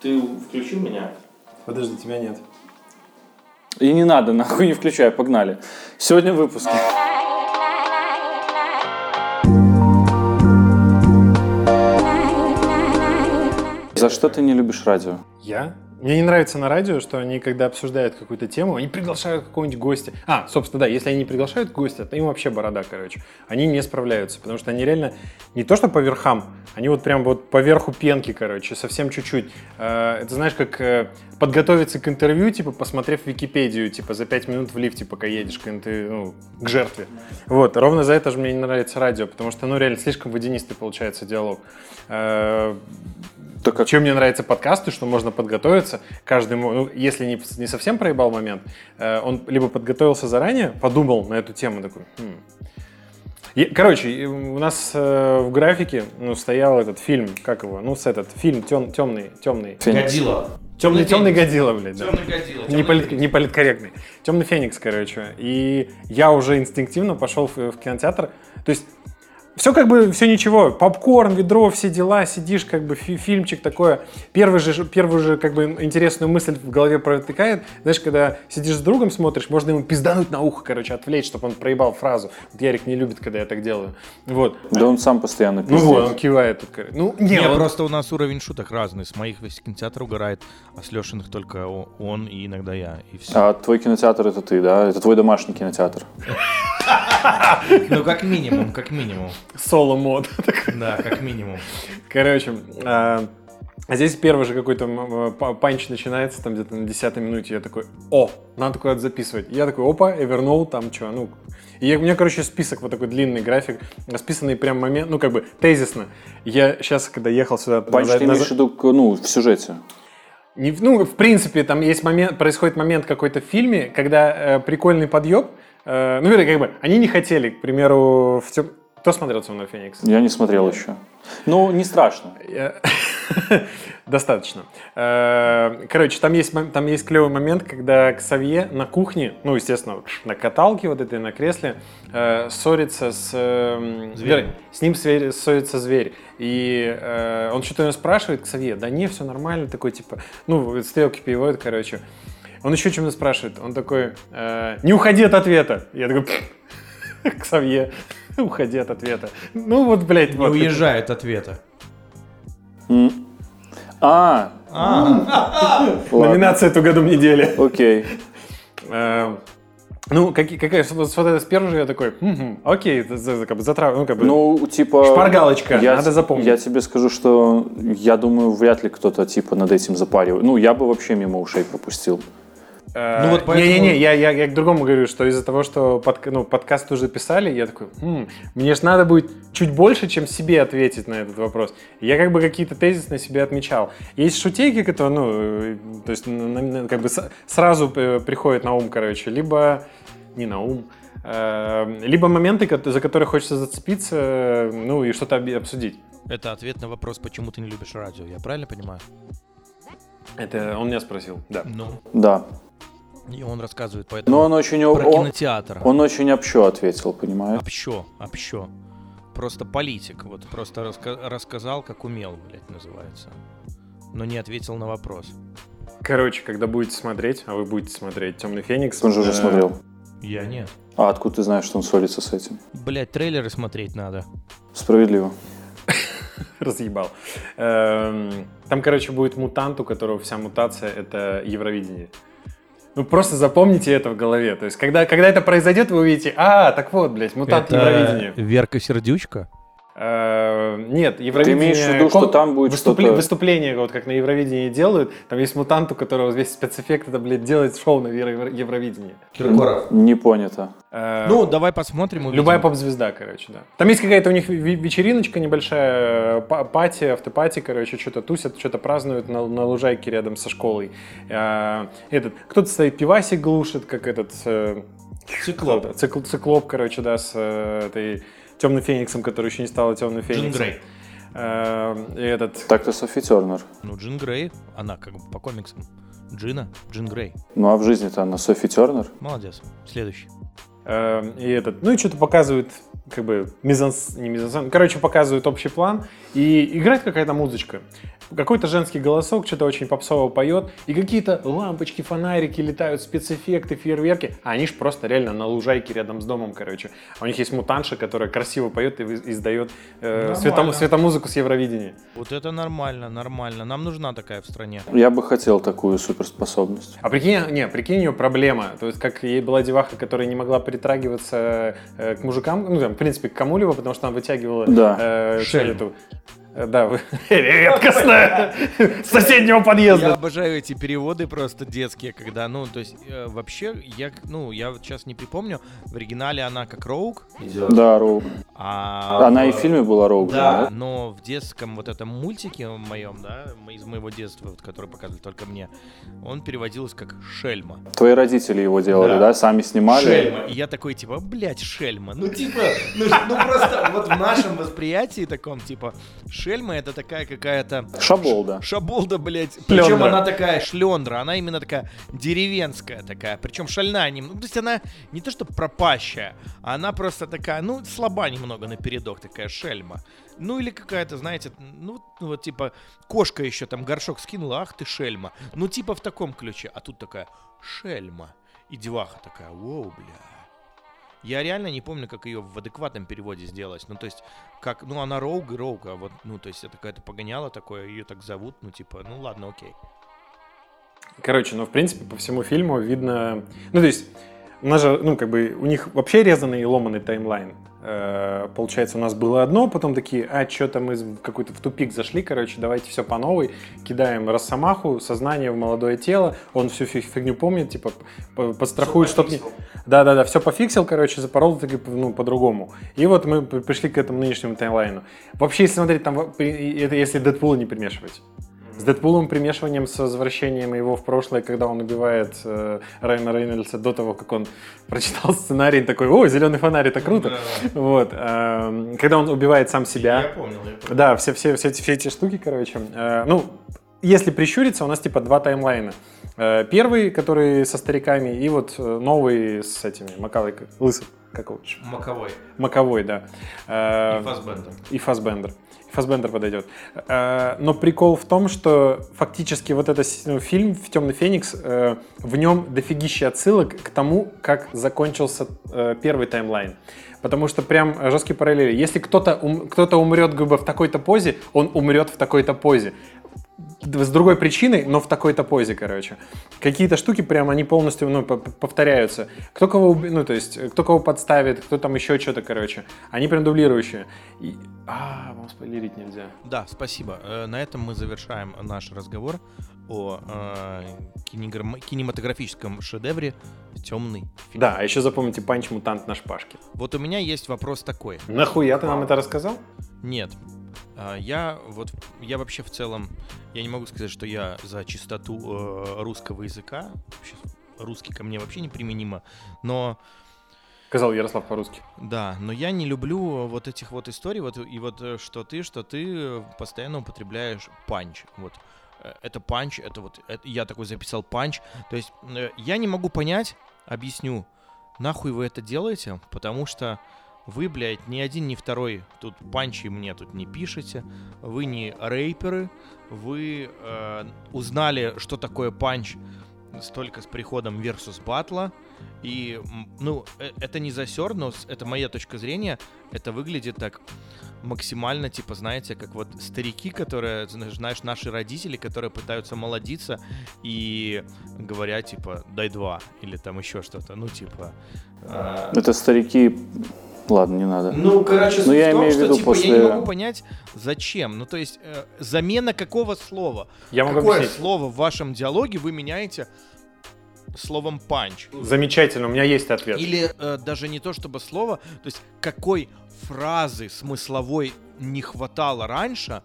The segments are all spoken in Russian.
Ты включил меня? Подожди, тебя нет. И не надо, нахуй не включай, погнали. Сегодня в выпуске. За что ты не любишь радио? Я? Мне не нравится на радио, что они, когда обсуждают какую-то тему, они приглашают какого-нибудь гостя. А, собственно, да, если они не приглашают гостя, то им вообще борода, короче. Они не справляются, потому что они реально не то что по верхам, они вот прям вот по верху пенки, короче, совсем чуть-чуть. Э, это знаешь, как э, подготовиться к интервью, типа, посмотрев Википедию, типа, за пять минут в лифте, пока едешь к, интервью, ну, к жертве. Вот, ровно за это же мне не нравится радио, потому что, ну, реально, слишком водянистый получается диалог. Так как- чем мне нравятся подкасты, что можно подготовиться каждый, ну, если не, не совсем проебал момент, э, он либо подготовился заранее, подумал на эту тему, такой, «Хм». И, короче, у нас э, в графике ну, стоял этот фильм, как его, ну, с этот фильм тем, темный, темный. Годила. темный, темный годила, блядь, да. Темный Годила. Не, полит- не политкорректный. Темный Феникс, короче. И я уже инстинктивно пошел в, в кинотеатр. То есть все как бы, все ничего. Попкорн, ведро, все дела, сидишь, как бы фи- фильмчик такое. Первый же, первую же как бы интересную мысль в голове протыкает. Знаешь, когда сидишь с другом, смотришь, можно ему пиздануть на ухо, короче, отвлечь, чтобы он проебал фразу. Вот Ярик не любит, когда я так делаю. Вот. Да он сам постоянно Ну пиздит. вот, он кивает. тут, короче. Ну, не, Не, он- просто у нас уровень шуток разный. С моих весь кинотеатр угорает, а с Лешиных только он и иногда я. И все. А твой кинотеатр это ты, да? Это твой домашний кинотеатр. Ну, как минимум, как минимум. Соло-мод. Да, как минимум. Короче, а, а здесь первый же какой-то м, панч начинается, там где-то на 10 минуте, я такой, о, надо куда-то записывать. Я такой, опа, Evernote, там что, ну... И я- у меня, короче, список, вот такой длинный график, расписанный прям момент, ну, как бы, тезисно. Я сейчас, когда ехал сюда... Панч, назад- ты имеешь назад- в виду, ну, в сюжете? не ну, в принципе, там есть момент, происходит момент какой-то в фильме, когда э, прикольный подъеб, э, ну, вернее, как бы, они не хотели, к примеру, в тем... Кто смотрел «Темного Феникса»? Я не смотрел еще. Ну, не страшно. Достаточно. Э, Короче, там есть, там есть клевый момент, когда Ксавье на кухне, ну, естественно, на каталке вот этой, на кресле, э, ссорится с... Зверем. вернее, С ним ссорится зверь. И э, он что-то его спрашивает, Ксавье, да не, все нормально, такой, типа, ну, стрелки переводит, короче. Он еще чем-то спрашивает. Он такой, э, не уходи от ответа. Я такой, Ксавье, уходи от ответа. Ну, вот, блядь, Не вот. уезжай от ответа. М. А, ладно. Номинация «Эту году недели». Окей. Э, Ну, какие, какая, вот, вот это с первого же я такой, «Мгм, окей, за- за- как бы затрав, ну, как бы, Ну, типа... Шпаргалочка, я, надо запомнить. Я тебе скажу, что я думаю, вряд ли кто-то типа над этим запаривает. Ну, я бы вообще мимо ушей пропустил. Э, ну вот поэтому- Не-не-не, я, я, я к другому говорю, что из-за того, что подка- ну, подкаст уже писали, я такой, «М, мне же надо будет чуть больше, чем себе ответить на этот вопрос. Я как бы какие-то тезисы на себе отмечал. Есть шутейки, которые, ну, э, то есть, на- на- как бы с- сразу э, приходят на ум, короче, либо не на ум, э, либо моменты, за которые хочется зацепиться, ну, и что-то обсудить. Это ответ на вопрос, почему ты не любишь радио. Я правильно понимаю? Это он меня спросил, да. Ну. Да. И он рассказывает Но поэтому он очень, про он, кинотеатр. он очень общо ответил, понимаешь? Общо, общо. Просто политик. Вот просто раска- рассказал, как умел, блядь, называется. Но не ответил на вопрос. Короче, когда будете смотреть, а вы будете смотреть Темный Феникс. Он же уже э, смотрел. Я нет. А откуда ты знаешь, что он ссорится с этим? Блядь, трейлеры смотреть надо. Справедливо. Разъебал. Эм, Там, короче, будет мутант, у которого вся мутация — это Евровидение. Ну, просто запомните это в голове. То есть, когда, когда это произойдет, вы увидите, а, так вот, блядь, мутант Евровидения. Верка Сердючка? Э, Нет, Евровидение... имеешь в виду, что там будет выступле- что-то- Выступление, вот как на Евровидении делают, там есть мутант, у которого весь спецэффект, это, блядь, делает шоу на Евро- Евровидении. Киркоров. Не понято. Э, Ну, давай посмотрим. увидим. Любая поп-звезда, короче, да. Там есть какая-то у них вечериночка небольшая, па- пати, автопати, короче, что-то тусят, что-то празднуют на, на лужайке рядом со школой. Этот, кто-то стоит, пивасик глушит, как этот... э, Циклоп. кто-то, цикл- циклоп, короче, да, с э, этой темным фениксом, который еще не стала темным фениксом. Грей. Э, и этот... Так-то Софи Тернер. Ну, Джин Грей, она как бы по комиксам. Джина, Джин Грей. Ну а в жизни-то она Софи Тернер. Молодец. Следующий. э, и этот, ну и что-то показывают как бы мизанс, не мизанс, короче, показывают общий план, и играет какая-то музычка. Какой-то женский голосок что-то очень попсово поет, и какие-то лампочки, фонарики летают, спецэффекты, фейерверки. А они ж просто реально на лужайке рядом с домом, короче. А у них есть мутанша, которая красиво поет и издает э, светом, светомузыку с Евровидения. Вот это нормально, нормально. Нам нужна такая в стране. Я бы хотел такую суперспособность. А прикинь, не, прикинь, у нее проблема. То есть, как ей была деваха, которая не могла притрагиваться э, к мужикам, ну, там, в принципе, к кому-либо, потому что она вытягивала Да. э, эту- Да, вы- редкостная с соседнего Я подъезда. обожаю эти переводы просто детские, когда, ну, то есть, э, вообще, я, ну, я вот сейчас не припомню, в оригинале она как Роук, Да, Роуг. а... Она и в- фильме была Роуг. Да, но в детском вот этом мультике моем, да, из моего детства, вот, который показывали только мне, он переводился как Шельма. Твои родители его делали, Да. да? Сами снимали? Шельма. И я такой, типа, блядь, Шельма. Ну, типа, ну, ну, просто вот в нашем восприятии таком, типа, Шельма это такая какая-то... Шаболда. Шаболда, блядь. Шлендра. Причем она такая шлендра, она именно такая деревенская такая. Причем шальная немного. Ну, то есть она не то что пропащая, а она просто такая, ну, слаба немного на передок, такая шельма. Ну, или какая-то, знаете, ну, ну, вот типа кошка еще там горшок скинула, ах ты шельма. Ну, типа в таком ключе. А тут такая шельма. И деваха такая, воу, бля. Я реально не помню, как ее в адекватном переводе сделать. Ну, то есть, как, ну, она Роуг и Роуг, а вот, ну, то есть, это какая-то погоняла такое, ее так зовут, ну, типа, ну, ладно, окей. Короче, ну, в принципе, по всему фильму видно... Ну, то есть, у нас же, ну, как бы, у них вообще резанный и ломанный таймлайн. Э, Получается, у нас было одно, потом такие, а, что-то мы какой-то в тупик зашли, короче, давайте все по новой. Кидаем Росомаху, сознание в молодое тело, он всю фиг- фигню помнит, типа, по- подстрахует, чтоб не... Да-да-да, все пофиксил, короче, запорол таки, ну, по-другому. И вот мы при- пришли к этому нынешнему таймлайну. Вообще, если смотреть, там, это если Дэдпула не примешивать. С Дэдпулом примешиванием с возвращением его в прошлое, когда он убивает э, Райана Рейнольдса до того, как он прочитал сценарий, такой, о, зеленый фонарь, это круто. Вот. эм, когда он убивает сам себя. понял, я понял. Да, все, все, все, эти, все эти штуки, короче. Э, ну, если прищуриться, у нас типа два таймлайна. Э, первый, который со стариками, и вот э, новый с этими, Макалой, лысый, как его? Маковой. Маковой, да. Э, И Фассбендер. и Фасбендер. Фасбендер подойдет. Э, Но прикол в том, что фактически вот этот ну, фильм в «Темный феникс», э, в нем дофигища отсылок к тому, как закончился э, первый таймлайн. Потому что прям жесткие параллели. Если кто-то ум- кто-то умрет грубо в такой-то позе, он умрет в такой-то позе. С другой причиной, но в такой-то позе, короче. Какие-то штуки прям, они полностью ну, повторяются. Кто кого, ну, то есть, кто кого подставит, кто там еще что-то, короче. Они прям дублирующие. И... А, вам спойлерить нельзя. Да, спасибо. Э, На этом мы завершаем наш разговор о э, кинематографическом шедевре «Темный феникс». Да, а еще запомните панч-мутант на шпажке. Вот у меня есть вопрос такой. Нахуя ты нам это рассказал? Нет. А, Я вот, я вообще в целом, я не могу сказать, что я за чистоту э, русского языка. Вообще, русский ко мне вообще не применимо. Но Сказал Ярослав по-русски. Да, но я не люблю вот этих вот историй, вот и вот э, что ты, что ты постоянно употребляешь панч. Вот Э, это панч, это вот это- я такой записал панч. То есть я не могу понять, объясню, нахуй вы это делаете, потому что вы, блядь, ни один, ни второй тут панчи мне тут не пишете, вы не рейперы, вы э, узнали, что такое панч только с приходом Versus Батла. И, ну, э- это не засер, но это моя точка зрения. Это выглядит так максимально, типа, знаете, как вот старики, которые, зна- знаешь, наши родители, которые пытаются молодиться и говорят, типа, дай два, или там еще что-то, ну, типа... э, Это старики... Ладно, не надо. ну, короче, Ну, суть я в том, имею в что, виду типа, после- я не могу понять, зачем. Ну, то есть, э, замена какого слова? Я могу Какое объяснить. слово в вашем диалоге вы меняете словом панч? Замечательно, у меня есть ответ. Или э, даже не то чтобы слово, то есть какой фразы смысловой не хватало раньше,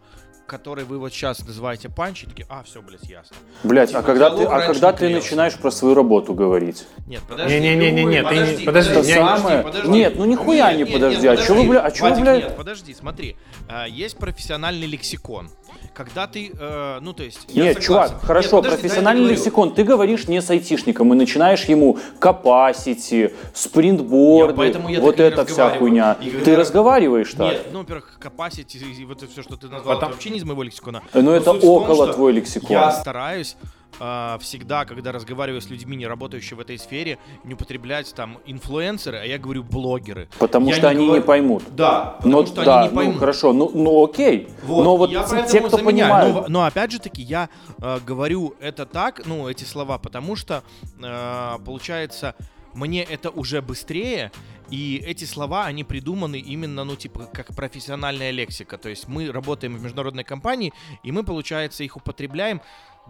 который вы вот сейчас называете панч, и такие, а, все, блядь, ясно. Блять, Типа, а когда ты, а когда не ты клеился. начинаешь про свою работу говорить? Нет, подожди. Не-не-не-не, Ой, ты не- подожди, подожди, Это не- самое... Нет, ну нихуя не подожди. А чего, бля, а чего, Вадик, блядь? Нет, подожди, смотри. А, Есть профессиональный лексикон. Когда ты, э, ну то есть... Нет, чувак, Нет, хорошо, подожди, дай я профессиональный лексикон. Ты говоришь не с айтишником и начинаешь ему capacity, спринтборды, Я поэтому я вот это вся хуйня. Ты раз- разговариваешь так? Нет, ну, во-первых, capacity и вот это все, что ты назвал, Потом- это вообще не из моего лексикона. Ну, Но это суть в том, около что твой лексикон. Я стараюсь а, всегда, когда разговариваю с людьми, не работающими в этой сфере, не употреблять там инфлюенсеры, а я говорю блогеры. Потому Я что они говорю- не поймут. Да, потому Ну что да, они не поймут. ну хорошо, ну, ну окей. Вот, но вот я те, кто заменяю. понимают, Но, но опять же таки, я э, говорю это так, ну, эти слова, потому что, э, получается, мне это уже быстрее, и эти слова, они придуманы именно, ну, типа, как профессиональная лексика. То есть мы работаем в международной компании, и мы, получается, их употребляем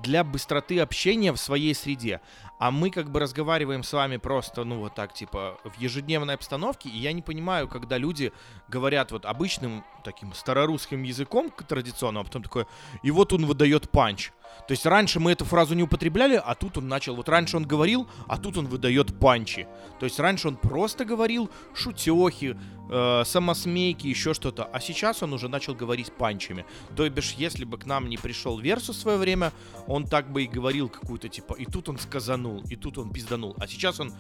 для быстроты общения в своей среде. А мы как бы разговариваем с вами просто, ну, вот так, типа, в ежедневной обстановке, и я не понимаю, когда люди говорят вот обычным таким старорусским языком традиционным, а потом такое, и вот он выдает панч. То есть раньше мы эту фразу не употребляли, а тут он начал, вот раньше он говорил, а тут он выдает панчи. То есть раньше он просто говорил шутехи, э, самосмейки, еще что-то, а сейчас он уже начал говорить панчами. То бишь, если бы к нам не пришел Версус в свое время, он так бы и говорил какую-то, типа, и тут он сказанул, и тут он пизданул, а сейчас он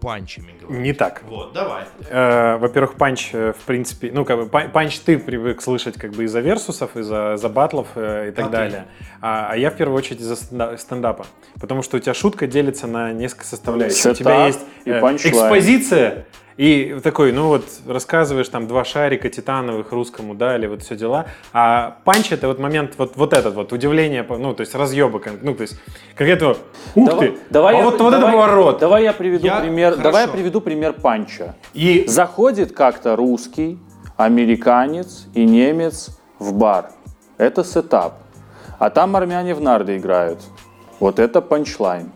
панчами говорит. Не так. Вот, давай. Э, Во-первых, панч, э, в принципе, ну, как бы, пан- панч ты привык слышать как бы из-за версусов, из-за, батлов э, и так А ты? далее. А, а я в первую очередь из-за стенда- стендапа. Потому что у тебя шутка делится на несколько составляющих. у тебя есть э, экспозиция, и такой, ну вот, рассказываешь там два шарика титановых русскому дали, вот все дела. А панч это вот момент, вот, вот этот вот, удивление, ну, то есть разъеба, ну, то есть конкретно, ух давай, ты, давай а я, вот, вот это давай- поворот. Давай я приведу Я- пример. хорошо. Давай я приведу пример панча. И Заходит как-то русский, американец и немец в бар. Это сетап. А там армяне в нарды играют. Вот это панчлайн.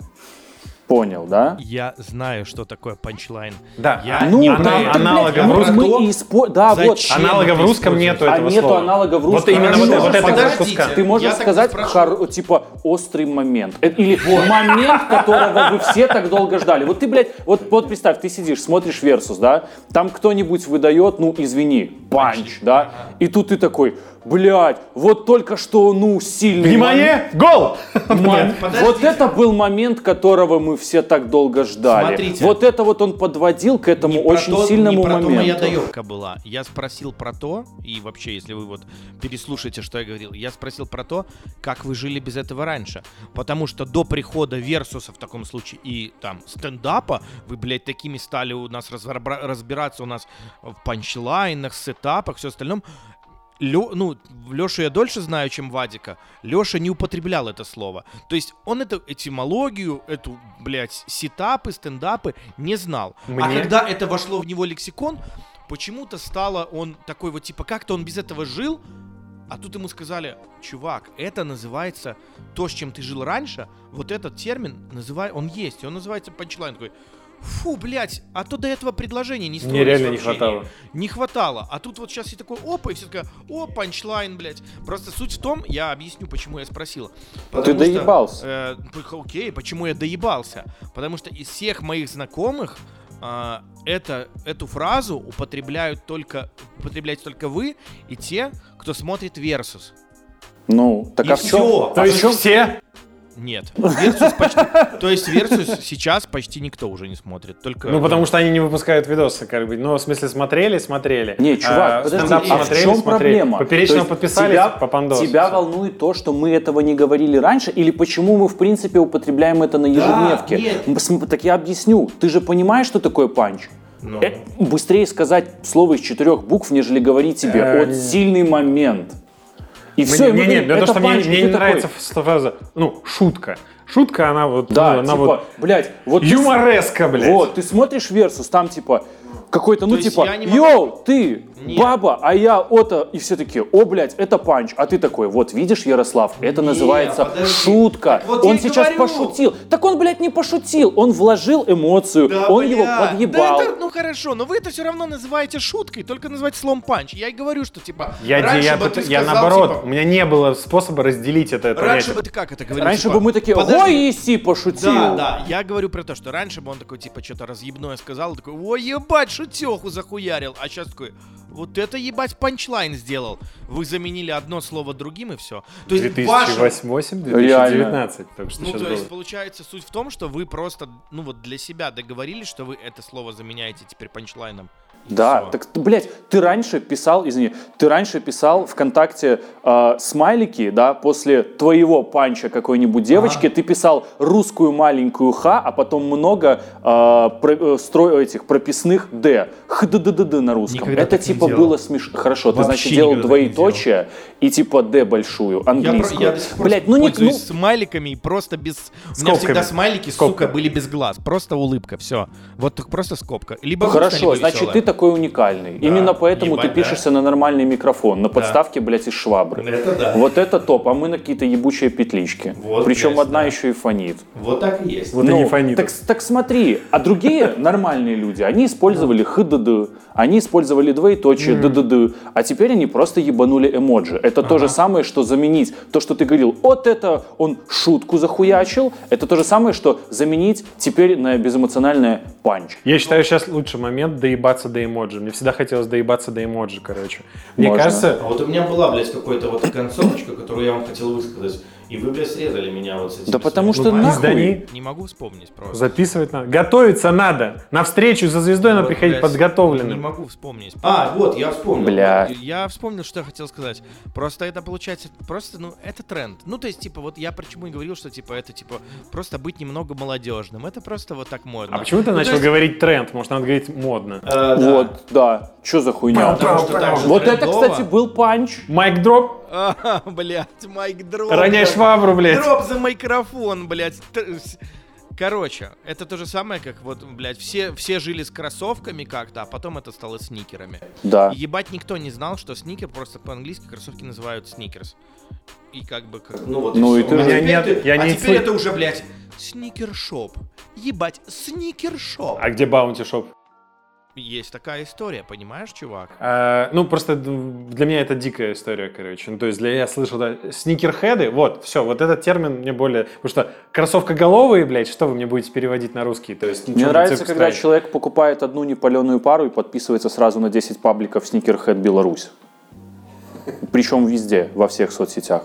Понял, да? Я знаю, что такое панчлайн. Да, Я а- Ну, не- нам ана- так, аналога блядь, в мы- русском. мы и спо- Да, вот. Зачем? Аналога в это русском нету А этого нету слова. аналога в Вот русском. именно Хорошо. вот, вот этого Подождите. куска. Ты можешь сказать, хор- типа, острый момент. Э, Или момент, которого вы все так долго ждали. Вот ты, блядь, вот, вот представь, ты сидишь, смотришь Версус, да? Там кто-нибудь выдает, ну, извини, панч, да? И тут ты такой, блядь, вот только что, ну, сильный Внимание! Гол! момент. Вот это был момент, которого мы все так долго ждали. Смотрите. Вот это вот он подводил к этому Не про очень то- сильному не про то моя моменту. доебка была. Я спросил про то, и вообще, если вы вот переслушаете, что я говорил, я спросил про то, как вы жили без этого раньше. Потому что до прихода Версуса в таком случае и там стендапа, вы, блядь, такими стали у нас разобра- разбираться у нас в панчлайнах, сетапах, все остальном. Лё, ну, Лешу я дольше знаю, чем Вадика. Леша не употреблял это слово. То есть он эту этимологию, эту, блядь, сетапы, стендапы не знал. А Мне- когда это вошло в него лексикон, почему-то стало он такой вот, типа, как-то он без этого жил, а тут ему сказали, чувак, это называется то, с чем ты жил раньше, вот этот термин, называй, он есть, он называется панчлайн. Такой, фу, блядь, а то до этого предложения не строилось Мне реально не хватало. Не хватало. А тут вот сейчас и такой, опа, и все такое, о, панчлайн, блядь. Просто суть в том, я объясню, почему я спросил. Потому что, доебался. э, окей, почему я доебался? Потому что из всех моих знакомых а, это, эту фразу употребляют только, употребляете только вы и те, кто смотрит Versus. Ну, так И а в чем? всё. То есть все? Нет. Versus почти... То есть Versus сейчас почти никто уже не смотрит. Только... Ну, потому что они не выпускают видосы, как бы. Ну, в смысле, смотрели, смотрели. Не, чувак, А, подожди, стендап а в смотрели, чем смотрели. проблема? Поперечно То есть подписались, тебя, по пандосу. Тебя волнует то, что мы этого не говорили раньше, или почему мы, в принципе, употребляем это на ежедневке? см- Так я объясню. Ты же понимаешь, что такое панч? Ну. Э, быстрее сказать слово из четырех букв, нежели говорить тебе Э, вот не- сильный момент. И Мне- все, не, не, в том, что мне, панч, мне ты не такой, нравится фраза, ну, шутка. Шутка, она вот, Да, ну, она типа, вот блядь, вот ты юмореска, блядь. Вот, ты смотришь Версус, там типа какой-то, ну типа, могу- йоу, ты, Нет. баба, а я ото, и все такие, о, блядь, это панч, а ты такой, вот видишь, Ярослав, это называется подожди. шутка, вот он сейчас говорю. пошутил, так он, блядь, не пошутил, он вложил эмоцию, он его подъебал. Да это, ну хорошо, но вы это все равно называете шуткой, только называете словом панч. Я и говорю, что типа. Я, раньше я, бы ты я сказал, наоборот, типа, у меня не было способа разделить это Раньше бы ты как это говорил? Раньше типа, бы мы такие, подожди, ой, Иси пошутил. Да, да, я говорю про то, что раньше бы он такой, типа, что-то разъебное сказал, такой, ой, ебать, шутеху захуярил, а сейчас такой, вот это ебать панчлайн сделал. Вы заменили одно слово другим и все. То есть ваше- 2008-2019, только что Ну, сейчас то было. есть, получается, суть в том, что вы просто, ну вот для себя договорились, что вы это слово заменяете теперь панчлайном. Да, всё. так, блядь, ты раньше писал, извини, ты раньше писал ВКонтакте э, смайлики, да, после твоего панча какой-нибудь девочки, ты писал русскую маленькую Х, а потом много э, про- э, стро- этих прописных Д. хддд на русском. Никогда Это типа было смешно. Хорошо, ты, Вообще значит, делал двоеточие и типа Д большую, английскую. я пор Блядь, ну не... Ну, смайликами и просто без... У меня Скобками. всегда смайлики, Скобка. сука, были без глаз. Просто улыбка, все. Вот просто скобка. Либо Ну, Хорошо, либо значит, весёлая. ты такой уникальный. Именно поэтому ебать, ты да. пишешься на нормальный микрофон, на подставке, блядь, из швабры. Это да. Вот это топ, а мы на какие-то ебучие петлички. Вот, Причем блядь, одна да. еще и фонит. Вот так и есть. Вот и Ну, не фонит. Так, так смотри, а другие нормальные люди, они использовали хдд, они использовали двоеточие ддд, а теперь они просто ебанули эмоджи. Это то же самое, что заменить то, что ты говорил, вот это он шутку захуячил, это то же самое, что заменить теперь на безэмоциональное панч. Я считаю, сейчас лучший момент доебаться до эмоджи. Мне всегда хотелось доебаться до эмоджи, короче. Мне Можно. кажется, А вот у меня была, блядь, какая-то вот концовочка, которую я вам хотел высказать. И вы, блядь, срезали меня вот с этим. Да потому своим. что ну, нахуй. издани, Не могу вспомнить просто. записывать надо. Готовиться надо. На встречу за звездой надо Вот, приходить блядь, Не подготовленным. могу вспомнить. А, вот, я вспомнил. Бля. Я вспомнил, что я хотел сказать. Просто это получается, просто, ну, это тренд. Ну, то есть, типа, вот я почему и говорил, что, типа, это, типа, просто быть немного молодежным. Это просто вот так модно. А почему ты Ну, начал есть- говорить тренд? Может, надо говорить модно? Э, да. Вот, да. Что за хуйня? Потому что Вот это, трендово. кстати, был панч. Mic drop? А, блядь, майк дроп. Роняй блядь. Швабру, блядь. Дроп за микрофон, блядь. Короче, это то же самое, как вот, блядь, все, все жили с кроссовками как-то, а потом это стало сникерами. Да. И ебать никто не знал, что сникер просто по-английски кроссовки называют сникерс. И как бы как... Ну, вот Ну, и всё. ты А же- теперь Нет, ты- я а не теперь слы- это уже, блядь, Sneaker shop. Ебать, sneaker shop. А где Bounty Shop? Есть такая история, понимаешь, чувак? А, ну, просто для меня это дикая история, короче. Ну, то есть, для я слышал, да, sneakerhead ы, вот, все, вот этот термин мне более... Потому что кроссовкоголовые, блядь, что вы мне будете переводить на русский? То есть, Мне нравится, цирк когда ставить. человек покупает одну непаленую пару и подписывается сразу на 10 пабликов Sneakerhead Беларусь. Причем везде, во всех соцсетях.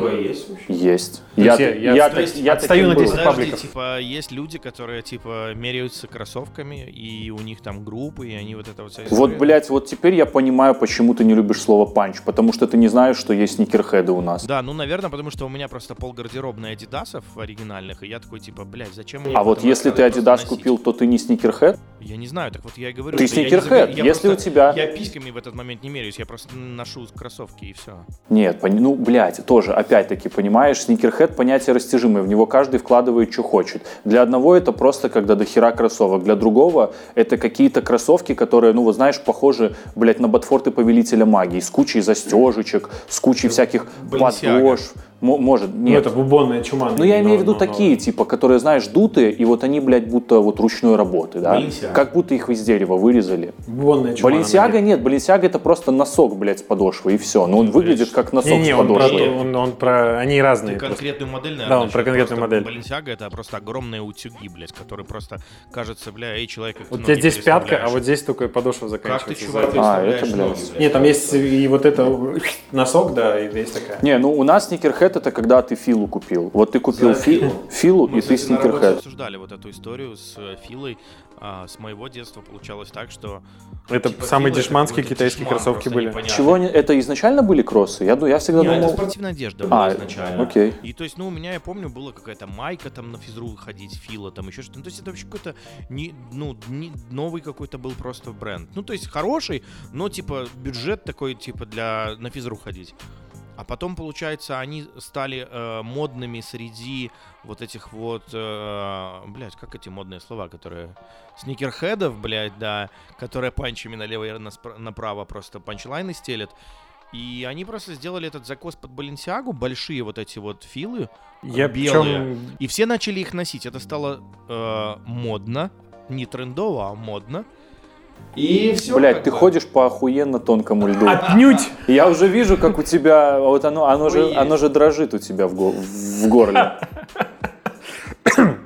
Такое есть вообще. Есть. То Я, я- я- я есть я отстаю на был. 10 Подожди, пабликов. типа, есть люди, которые, типа, меряются кроссовками, и у них там группы, и они вот это вот Вот, блядь, вот теперь я понимаю, почему ты не любишь слово панч. Потому что ты не знаешь, что есть сникерхеды у нас. Да, ну, наверное, потому что у меня просто пол гардеробной адидасов оригинальных, и я такой, типа, блядь, зачем мне А вот если ты просто купил, то ты не сникерхед? Я не знаю, так вот я и говорю. Ты сникерхед. Если просто- у тебя- Я письками в этот момент не меряюсь, я просто ношу кроссовки и все. Нет, ну, блядь, тоже, опять-таки, понимаешь, сникерхед понятие растяжимое, в него каждый вкладывает, что хочет. Для одного это просто, когда до хера кроссовок, для другого это какие-то кроссовки, которые, ну, вот знаешь, похожи, блядь, на ботфорты Повелителя Магии, с кучей застежечек, с кучей всяких Balenciaga. подошв. Мо- может, Ну, нет. это бубонная чума. Ну, я имею в виду но- такие, типа, которые, знаешь, дутые, и вот они, блядь, будто вот ручной работы, да? Balenciaga. Как будто их из дерева вырезали. Бубонная чума. Баленсиага нет, Баленсиага это просто носок, блядь, с подошвой, и все. Но он выглядит как носок Не-не, с он про, подошвой. он, он про... Они разные. Ты просто. конкретную модель, наверное, Да, он про конкретную модель. Баленсиага это просто огромные утюги, блядь, которые просто кажется, бля, эй, человек, как Вот у тебя здесь пятка, а вот здесь только подошва Как ты, заканчивается. чувак. А, это, блядь? Нет, там есть и вот это носок, да, и есть такая. Не, ну у нас сникерхед это когда ты Филу купил. Вот ты купил За Фи- Филу? Филу, Мы, и ты кстати, сникерхед. обсуждали вот эту историю с э, Филой. А, с моего детства получалось так, что Это Типа самые Фила это дешманские какой-то китайские дешман, кроссовки были. непонятно. Чего они, это изначально были кроссы? Я, я всегда Не, это думал... спортивная одежда. была А, изначально. окей. И то есть, ну, у меня, я помню, была какая-то майка там на физру ходить, фила, там еще что-то. Ну, то есть это вообще какой-то, не, ну, не, новый какой-то был просто бренд. Ну, то есть хороший, но, типа, бюджет такой, типа, для на физру ходить. А потом, получается, они стали э, модными среди вот этих вот, э, блядь, как эти модные слова, которые сникерхедов, блядь, да, которые панчами налево и направо просто панчлайны стелят. И они просто сделали этот закос под Баленсиагу, большие вот эти вот филы, Я белые. причем И все начали их носить. Это стало э, модно. Не трендово, а модно. И все. Блять, ты ходишь по охуенно тонкому льду. отнюдь. Я уже вижу, как у тебя, вот оно, оно же, оно же дрожит у тебя в, го- в горле.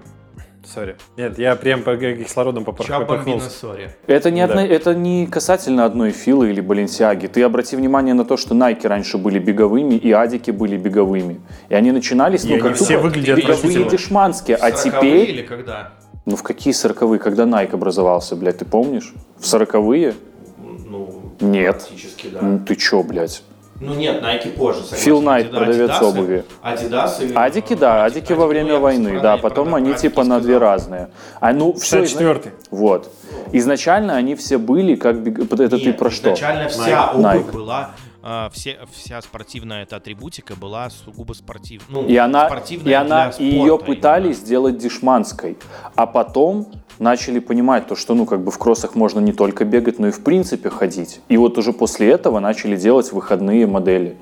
Сори. Нет, я прям по кислородом поперхнулся. сори. Это не, Да. одно- это не касательно одной Fila ы или баленсиаги. Ты обрати внимание на то, что Найки раньше были беговыми, и Адики были беговыми. И они начинались, И ну, они как все тупо выглядят беговые отвратительно. дешманские. А 40-е теперь, или когда? Ну в какие сороковые, когда Найк образовался, блядь, ты помнишь? В сороковые? Ну, Нет. практически, да. Ну ты чё, блядь? Ну нет, Nike позже, согласен. Фил Найт, Адида- продавец Адидасы- обуви. Адидасы. Адики, да, адики во время ну, войны, да, потом они типа на две разные. А ну все, 64-й. вот. Изначально они все были как это ты про что? Изначально вся Nike. обувь Nike. Была э, все, вся спортивная эта атрибутика была сугубо спортивная. Ну, И она, спортивная и она, для и ее спорта пытались именно. сделать дешманской, а потом начали понимать то, что ну как бы в кроссах можно не только бегать, но и в принципе ходить. И вот уже после этого начали делать выходные модели.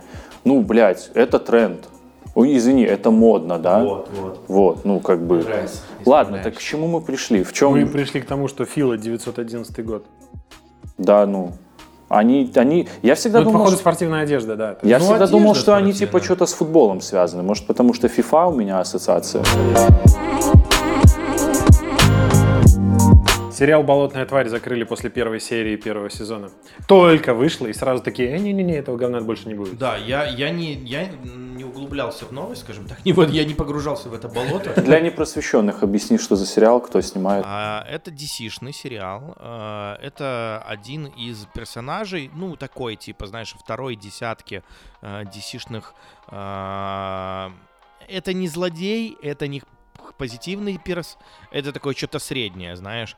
Ну, блядь, это тренд. Ой, извини, это модно, да? Вот, вот. Вот, ну как бы. Нравится. Ладно, так к чему мы пришли? В чем? Мы пришли к тому, что Фила 911 год. Да, ну. Они, они, я всегда Ну, это, думал, походу, что- спортивная одежда, да. я Ну, всегда думал, что они типа что-то с футболом связаны. Может, потому что FIFA у меня ассоциация. Сериал «Болотная тварь» закрыли после первой серии первого сезона. Только вышло, и сразу такие, «Э, не-не-не, этого говна больше не будет. Да, я, я, не, я не углублялся в новость, скажем так. Не, вот я не погружался в это болото. Для непросвещенных объясни, что за сериал, кто снимает. А, это DC-шный сериал. А, это один из персонажей, ну, такой, типа, знаешь, второй десятки а, DC-шных. а, это не злодей, это не позитивный перс, это такое что-то среднее, знаешь.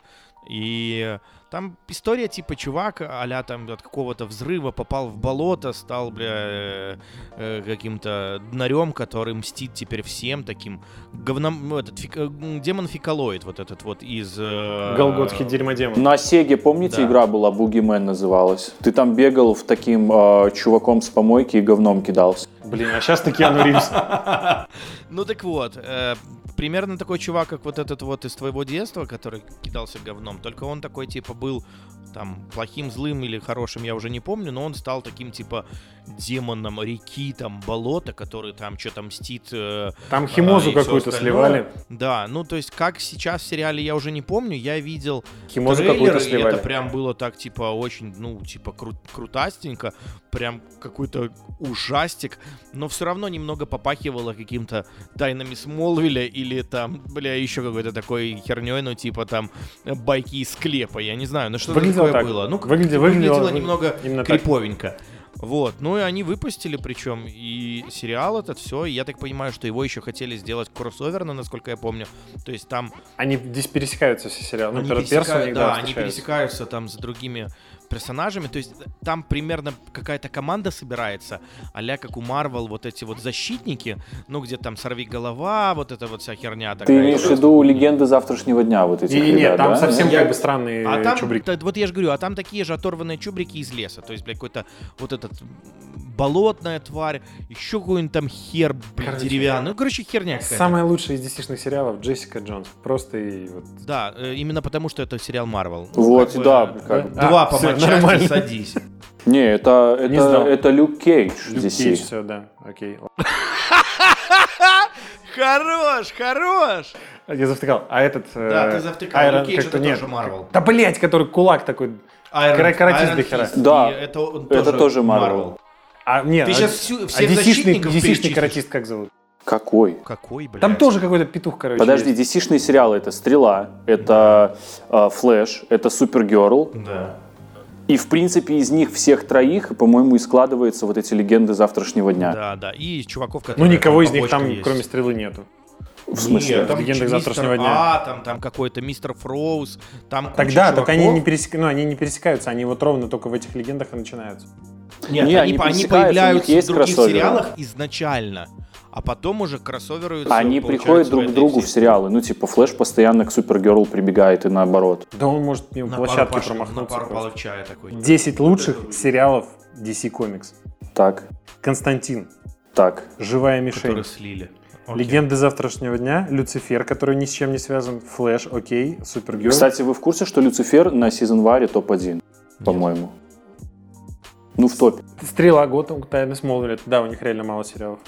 И там история типа чувак а там от какого-то взрыва попал в болото, стал, бля, э, э, каким-то днарем, который мстит теперь всем таким говном, ну, этот фик- э, демон фикалоид вот этот вот из... э, Голготский дерьмодемон. На Сеге, помните, Да. игра была Boogerman называлась? Ты там бегал в таким э, чуваком с помойки и говном кидался. Блин, а сейчас такий Киану Ривз. Ну так вот, э, примерно такой чувак, как вот этот вот из твоего детства, который кидался говном, только он такой типа был там плохим, злым или хорошим, я уже не помню, но он стал таким типа демоном реки, там болота, который там что-то мстит. э, Там химозу а, какую-то сливали. Да, ну то есть как сейчас в сериале я уже не помню, я видел Химозу какую-то и это прям было так, типа, очень, ну, типа, кру- крутастенько, прям какой-то ужастик, но все равно немного попахивало каким-то тайнами Смолвиля или там, бля, еще какой-то такой херней, ну, типа, там, байки из склепа, я не знаю, ну, что Выглядело такое так. было. Ну, Выглядело- выглядело выглядело немного именно так. Вот, ну и они выпустили, причем и сериал этот, все, я так понимаю, что его еще хотели сделать кроссоверно, насколько я помню. То есть там Они здесь пересекаются все сериалы. Ну, они перед персом у пересекают- да, они пересекаются там с другими персонажами, то есть там примерно какая-то команда собирается, а как у Марвел вот эти вот защитники, ну где там сорви голова, вот эта вот вся херня Ты такая. имеешь в виду легенды завтрашнего дня вот этих Не-не-не, ребят, там да? совсем Я- как бы странные А там, чубрики. вот я же говорю, а там такие же оторванные чубрики из леса. То есть, блядь, какой-то вот этот болотная тварь, еще какой-нибудь там хер, блядь, Короче, деревянный. Ну, короче, херня какая-то. Самая лучшая из DC-шных сериалов Джессика Джонс. Просто и вот... Да, э, именно потому, что это сериал Марвел. Вот, как бы, да. да. как бы. А, Два по матчасти, садись. Не, это, это, это Люк Кейдж Люк DC. Кейдж, все, да, окей. Хорош, хорош! Я завтыкал. А этот... Да, э, ты завтыкал. Люк Кейдж как-то это тоже Marvel. Да, блять, который кулак такой. Кара- каратист до хера. Да, это, тоже Marvel. А, нет, Ты а- сейчас всю- а всех DC-шный защитников DC-шный каратист как зовут? Какой? Какой, блядь? Там тоже какой-то петух, короче. Подожди. DC-шные сериалы это Стрела, это э, Флэш, это Супергерл. Да. И, в принципе, из них всех троих, по-моему, и складываются вот эти легенды завтрашнего дня. Да, да. И из чуваков, которые... Ну, никого там из них там, есть. кроме стрелы, нету. В смысле? Нет, там Легенды мистер завтрашнего дня. А, там, Там какой-то мистер Фроуз, там Тогда, только они не, пересек... ну, они не пересекаются, они вот ровно только в этих легендах и начинаются. Нет, Не, они, они появляются в есть других кроссоверы. сериалах изначально, а потом уже кроссоверуются. Они приходят друг к другу в сериалы. Ну, типа, Флэш постоянно к Супергерл прибегает и наоборот. Да он может мимо На пару, площадки на промахнуться. пару просто. палок чая такой. 10 лучших сериалов DC Comics. Так, Константин. так. Живая мишень. Которые слили. Окей. Легенды завтрашнего дня, Люцифер, который ни с чем не связан, Флэш, окей, Супергерл. Кстати, вы в курсе, что Люцифер на Seasonvar е топ-1, по-моему? Ну, в топе. Стрела, Готэм, Тайны Смолвиля. Да, у них реально мало сериалов.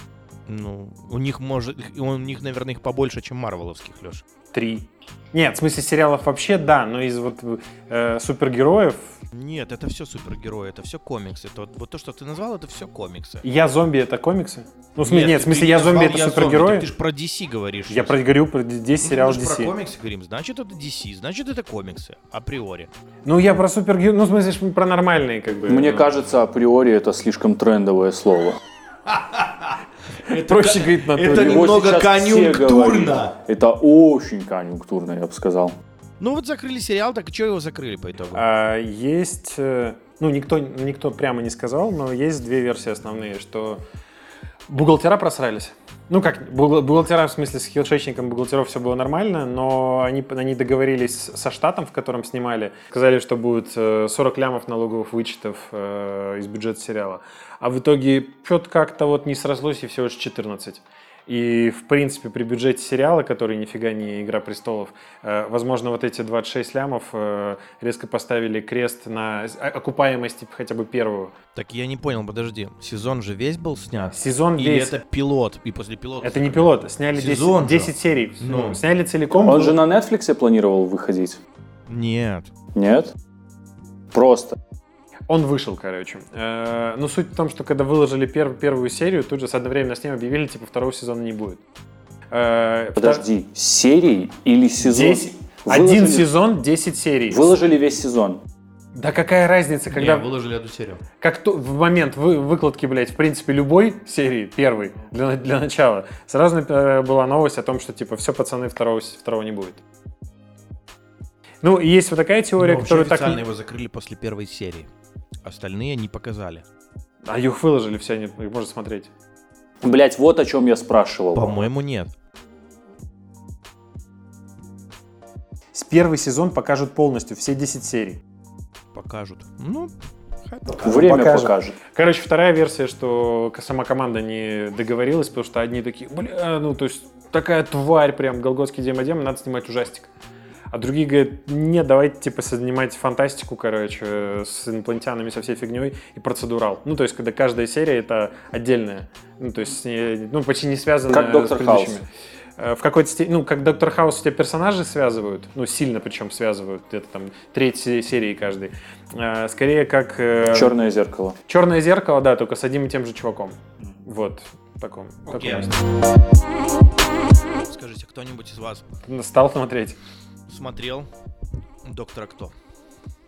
Ну, у них может, у них, наверное, их побольше, чем марвеловских, Леш. Три. Нет, в смысле сериалов вообще да, но из вот э, супергероев Нет, это все супергерои, это все комиксы. Это вот, вот то, что ты назвал, это все комиксы. Я зомби это комиксы? Ну, в смысле, нет, в ты- смысле, ты я зомби это «Я зомби», супергерои? так Ты же про DC говоришь. Я про, говорю про 10 Ну, мы сериалов же DC. про комиксы говорим, значит это DC, значит это комиксы, априори. Ну, я про супергероев, ну, в смысле, про нормальные, как бы. Мне ну. кажется, априори это слишком трендовое слово. Проще говорить на это Немного конъюнктурно. Это очень конъюнктурно, я бы сказал. Ну вот закрыли сериал, так что его закрыли по итогу? А, есть, э, ну, никто, никто прямо не сказал, но есть две версии основные, что бухгалтера просрались. Ну, как, бухгал- бухгалтера, в смысле, с хилшечником бухгалтеров все было нормально, но они, они договорились со штатом, в котором снимали, сказали, что будет э, 40 лямов налоговых вычетов э, из бюджета сериала. А в итоге что-то как-то вот не срослось, и всего лишь 14. И, в принципе, при бюджете сериала, который нифига не «Игра престолов», э, возможно, вот эти 26 лямов э, резко поставили крест на окупаемости хотя бы первую. Так я не понял, подожди, сезон же весь был снят? Сезон Или весь. это пилот, и после пилота... Это не пилот, сняли 10, Сезон же. 10 серий. Ну. Ну, сняли целиком. Он был- же на Netflix планировал выходить? Нет. Нет? Просто. Он вышел, короче. Э, Но суть в том, что когда выложили пер- первую серию, тут же с одновременно с ним объявили, типа, второго сезона не будет. Э, Подожди, серии или втор- сезон? 10 Один сезон, 10 серий. Выложили весь сезон. Да какая разница, когда... Не, выложили одну серию. Как то, в момент вы, выкладки, блядь, в принципе, любой серии, первой, для, для начала, сразу э, была новость о том, что, типа, все, пацаны, второго, второго не будет. Ну, есть вот такая теория, Но вообще которую так... его закрыли после первой серии. Остальные не показали. А их выложили все, они, их можно смотреть. Блять, вот о чем я спрашивал. По-моему, нет. С первый сезон покажут полностью, все 10 серий. Покажут. Ну, хай покажут. Время покажем. покажет. Короче, вторая версия, что сама команда не договорилась, потому что одни такие, бля, ну, то есть, такая тварь, прям, голготский демодем, надо снимать ужастик. А другие говорят, нет, давайте, типа, снимать фантастику, короче, с инопланетянами, со всей фигней и процедурал. Ну, то есть, когда каждая серия это отдельная. Ну, то есть, не- ну, почти не связанная Как с Доктор предыдущими. Хаус. Э, В какой-то степени, ну, как Доктор Хаус, у тебя персонажи связывают, ну, сильно причем связывают, где-то там треть се- серии каждый. Э, Скорее, как... э, Черное зеркало. Черное зеркало, да, только с одним и тем же чуваком. Вот, в таком. в таком. Скажите, кто-нибудь из вас Стал смотреть. Смотрел Доктора Кто?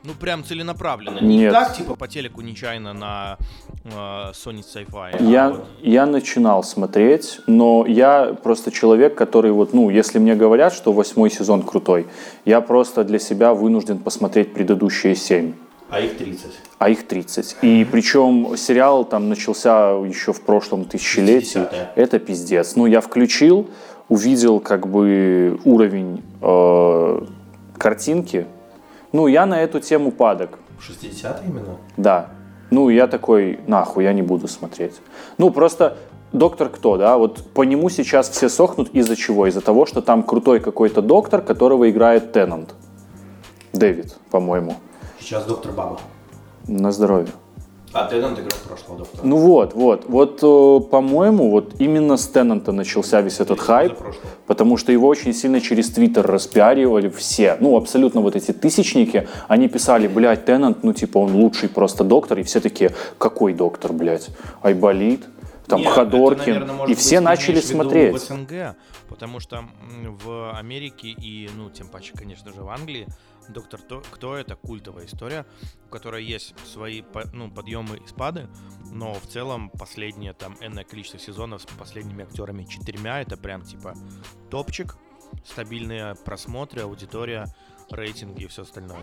Ну, прям целенаправленно. Не Нет. так, типа, по телеку нечаянно на э, Sony Sci-Fi. а Я, вот я начинал смотреть, но я просто человек, который вот, ну, если мне говорят, что восьмой сезон крутой, я просто для себя вынужден посмотреть предыдущие семь. А их 30. А их 30. И причем сериал там начался еще в прошлом тысячелетии. 60-е. Это пиздец. Ну, я включил, увидел как бы уровень э, картинки. Ну, я на эту тему падок. 60 именно? Да. Ну, я такой, нахуй, я не буду смотреть. Ну, просто доктор кто, да? Вот по нему сейчас все сохнут из-за чего? Из-за того, что там крутой какой-то доктор, которого играет Теннант. Дэвид, по-моему. Сейчас доктор Баба. На здоровье. А, Теннант играл прошлого доктора. Ну вот, вот, вот, э, по-моему, вот именно с Теннанта начался весь этот хайп, потому что его очень сильно через Твиттер распиаривали все. Ну, абсолютно вот эти тысячники, они писали, блядь, Теннант, ну, типа, он лучший просто доктор, и все такие, какой доктор, блядь, Айболит, там, Нет, Ходоркин, это, наверное, и быть, все ты начали смотреть. В СНГ, потому что в Америке и, ну, тем паче, конечно же, в Англии Доктор Кто, Кто это культовая история, у которой есть свои ну, подъемы и спады, но в целом последнее там энное количество сезонов с последними актерами четырьмя это прям типа топчик, стабильные просмотры, аудитория рейтинги и все остальное.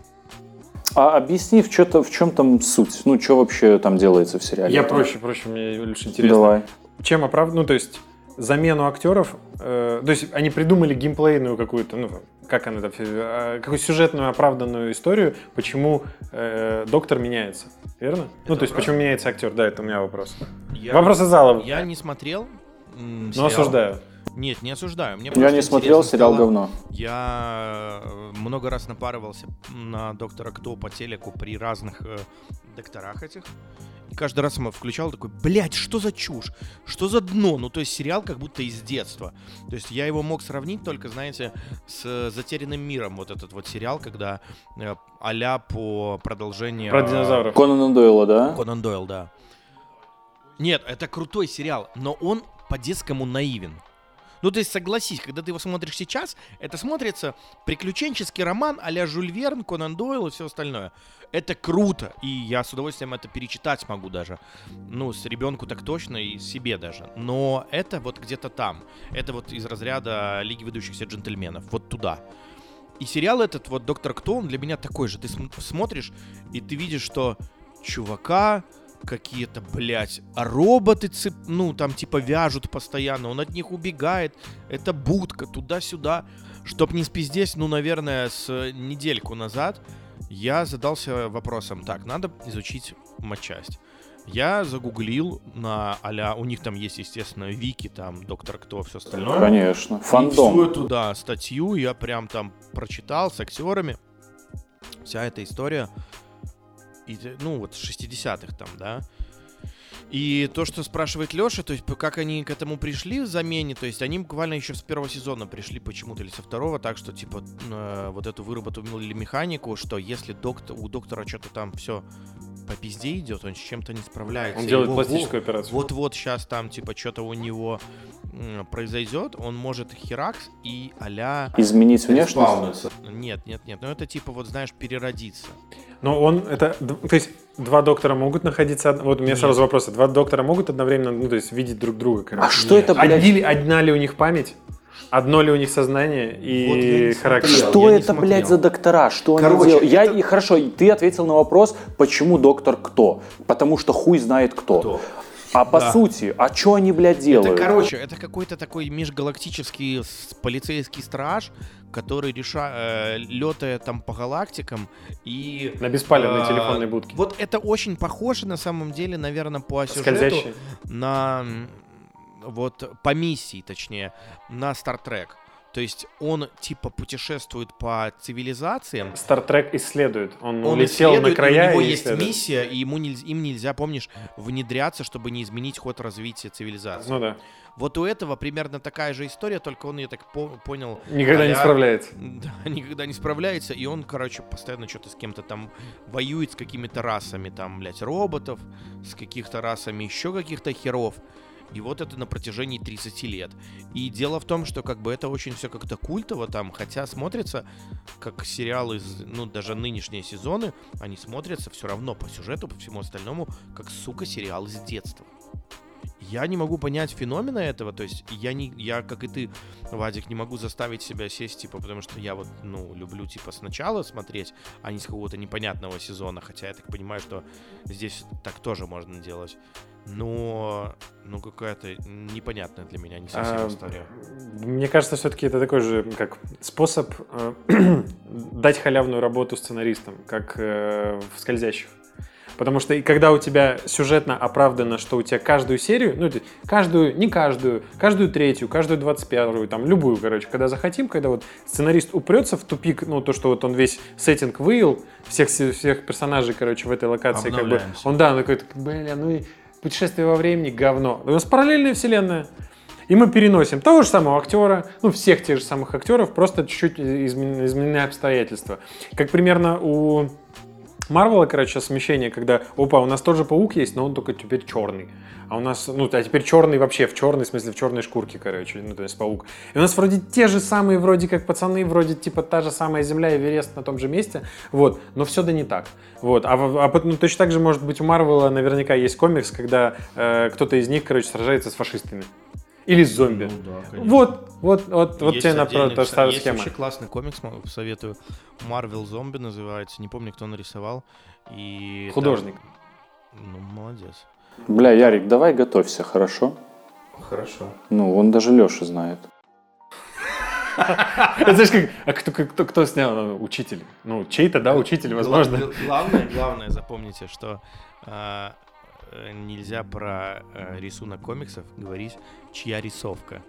А объясни, в, чё-то, в чем там суть? Ну, что вообще там делается в сериале? Я проще, проще, мне лишь интересно. Давай. Чем оправд... Ну, то есть, замену актеров, э, то есть, они придумали геймплейную какую-то, ну, как она там, э, какую сюжетную оправданную историю, почему э, доктор меняется, верно? ну, то есть, почему меняется актер, да, это у меня вопрос. Я, Вопрос из зала, Я не смотрел. м, но сериал. осуждаю. Нет, не осуждаю. Мне Я не смотрел сериал стало. говно. Я э, много раз напарывался на доктора Кто по телеку при разных э, докторах этих. И каждый раз я включал такой, блядь, что за чушь? Что за дно? Ну, то есть сериал как будто из детства. То есть я его мог сравнить только, знаете, с «Затерянным миром». Вот этот вот сериал, когда э, а по продолжению... Про э, динозавров. Конан Дойла, да? Конан Дойл, да. Нет, это крутой сериал, но он по-детскому наивен. Ну, то есть, согласись, когда ты его смотришь сейчас, это смотрится приключенческий роман а-ля Жюль Верн, Конан Дойл и все остальное. Это круто, и я с удовольствием это перечитать могу даже. Ну, с ребенку так точно и себе даже. Но это вот где-то там. Это вот из разряда Лиги выдающихся джентльменов. Вот туда. И сериал этот, вот Доктор Кто, он для меня такой же. Ты см- смотришь, и ты видишь, что чувака какие-то, блядь, роботы, цеп... ну, там, типа, вяжут постоянно, он от них убегает, это будка, туда-сюда. Чтоб не спиздеть, ну, наверное, с недельку назад я задался вопросом, так, надо изучить матчасть. Я загуглил на а у них там есть, естественно, вики, там, доктор кто, все остальное. Конечно. И всю Фандом. эту, да, статью я прям там прочитал с актерами. Вся эта история. И, ну, вот с 60-х там, да. И то, что спрашивает Леша, то есть как они к этому пришли в замене, то есть они буквально еще с первого сезона пришли почему-то или со второго, так что типа э, вот эту выработали механику, что если доктор, у доктора что-то там все по пизде идет, он с чем-то не справляется. Он делает его пластическую операцию. вот-вот сейчас там типа что-то у него произойдет, он может херакс и а Изменить внешность? Нет, нет, нет, ну это типа вот знаешь переродиться. Но он, это, то есть, два доктора могут находиться, од- вот у меня Нет. сразу вопрос, два доктора могут одновременно, ну, то есть, видеть друг друга, короче? А что это, блядь? Одни одна ли у них память, одно ли у них сознание Вот и не характер? Что Я это, блядь, за доктора? Что они Короче, делают? Я, это- и хорошо, ты ответил на вопрос, почему доктор кто? Потому что хуй знает кто. Кто? А по Да. сути, а что они, блядь, делают? Это, короче, это какой-то такой межгалактический полицейский страж, который реша, э, летает там по галактикам и... На беспалевной э, телефонной будке. Вот это очень похоже на самом деле, наверное, по сюжету Скользящие. на вот по миссии, точнее, на Star Trek. То есть он типа путешествует по цивилизациям, Стартрек исследует. Он, он улетел на исследует, края и у него и есть исследует. миссия, и ему нельзя, им нельзя, помнишь, внедряться, чтобы не изменить ход развития цивилизации. Ну да. Вот у этого примерно такая же история, только он, я так по- понял... Никогда не а-ля- справляется. Да, никогда не справляется, и он, короче, постоянно что-то с кем-то там воюет, с какими-то расами, там, блядь, роботов, с каких-то расами еще каких-то херов. И вот это на протяжении 30 лет. И дело в том, что как бы это очень все как-то культово там, хотя смотрится как сериалы, ну, даже нынешние сезоны, они смотрятся все равно по сюжету, по всему остальному, как, сука, сериал из детства. Я не могу понять феномена этого, то есть я не, я как и ты, Вадик, не могу заставить себя сесть, типа, потому что я вот, ну, люблю, типа, сначала смотреть, а не с какого-то непонятного сезона, хотя я так понимаю, что здесь так тоже можно делать. Но, ну, какая-то непонятная для меня не совсем А, история. Мне кажется, все-таки это такой же как способ э, дать халявную работу сценаристам, как э, в скользящих. Потому что и когда у тебя сюжетно оправдано, что у тебя каждую серию, ну, каждую, не каждую, каждую третью, каждую двадцать первую, там, любую, короче, когда захотим, когда вот сценарист упрется в тупик, ну, то, что вот он весь сеттинг выил, всех, всех персонажей, короче, в этой локации, как бы, он, да, он такой, бля, ну и путешествие во времени, говно. У нас параллельная вселенная. И мы переносим того же самого актера, ну, всех тех же самых актеров, просто чуть-чуть измен- изменены обстоятельства. Как примерно у Марвела, короче, смещение, когда, опа, у нас тоже паук есть, но он только теперь черный. А у нас, ну, а теперь черный вообще, в черной, в смысле, в черной шкурке, короче, ну, то есть паук. И у нас вроде те же самые, вроде как пацаны, вроде типа та же самая Земля, Эверест на том же месте, вот, но все да не так. Вот, а, а ну, точно так же, может быть, у Марвела наверняка есть комикс, когда э, кто-то из них, короче, сражается с фашистами. Или с зомби. Ну да, конечно. Вот, вот, вот, вот Есть тебе на отдельный, та же кстати, самая Есть схема. вообще классный комикс, советую. Marvel Зомби называется. Не помню, кто нарисовал. И там- Художник. Ну, молодец. Бля, Ярик, давай готовься, хорошо? Хорошо. Ну, он даже Леша знает. Знаешь, как, а кто, кто, кто снял? Ну, Учитель. Ну, чей-то, да, учитель, возможно. Гла- Главное, главное, запомните, что а, нельзя про э, рисунок комиксов говорить, чья рисовка.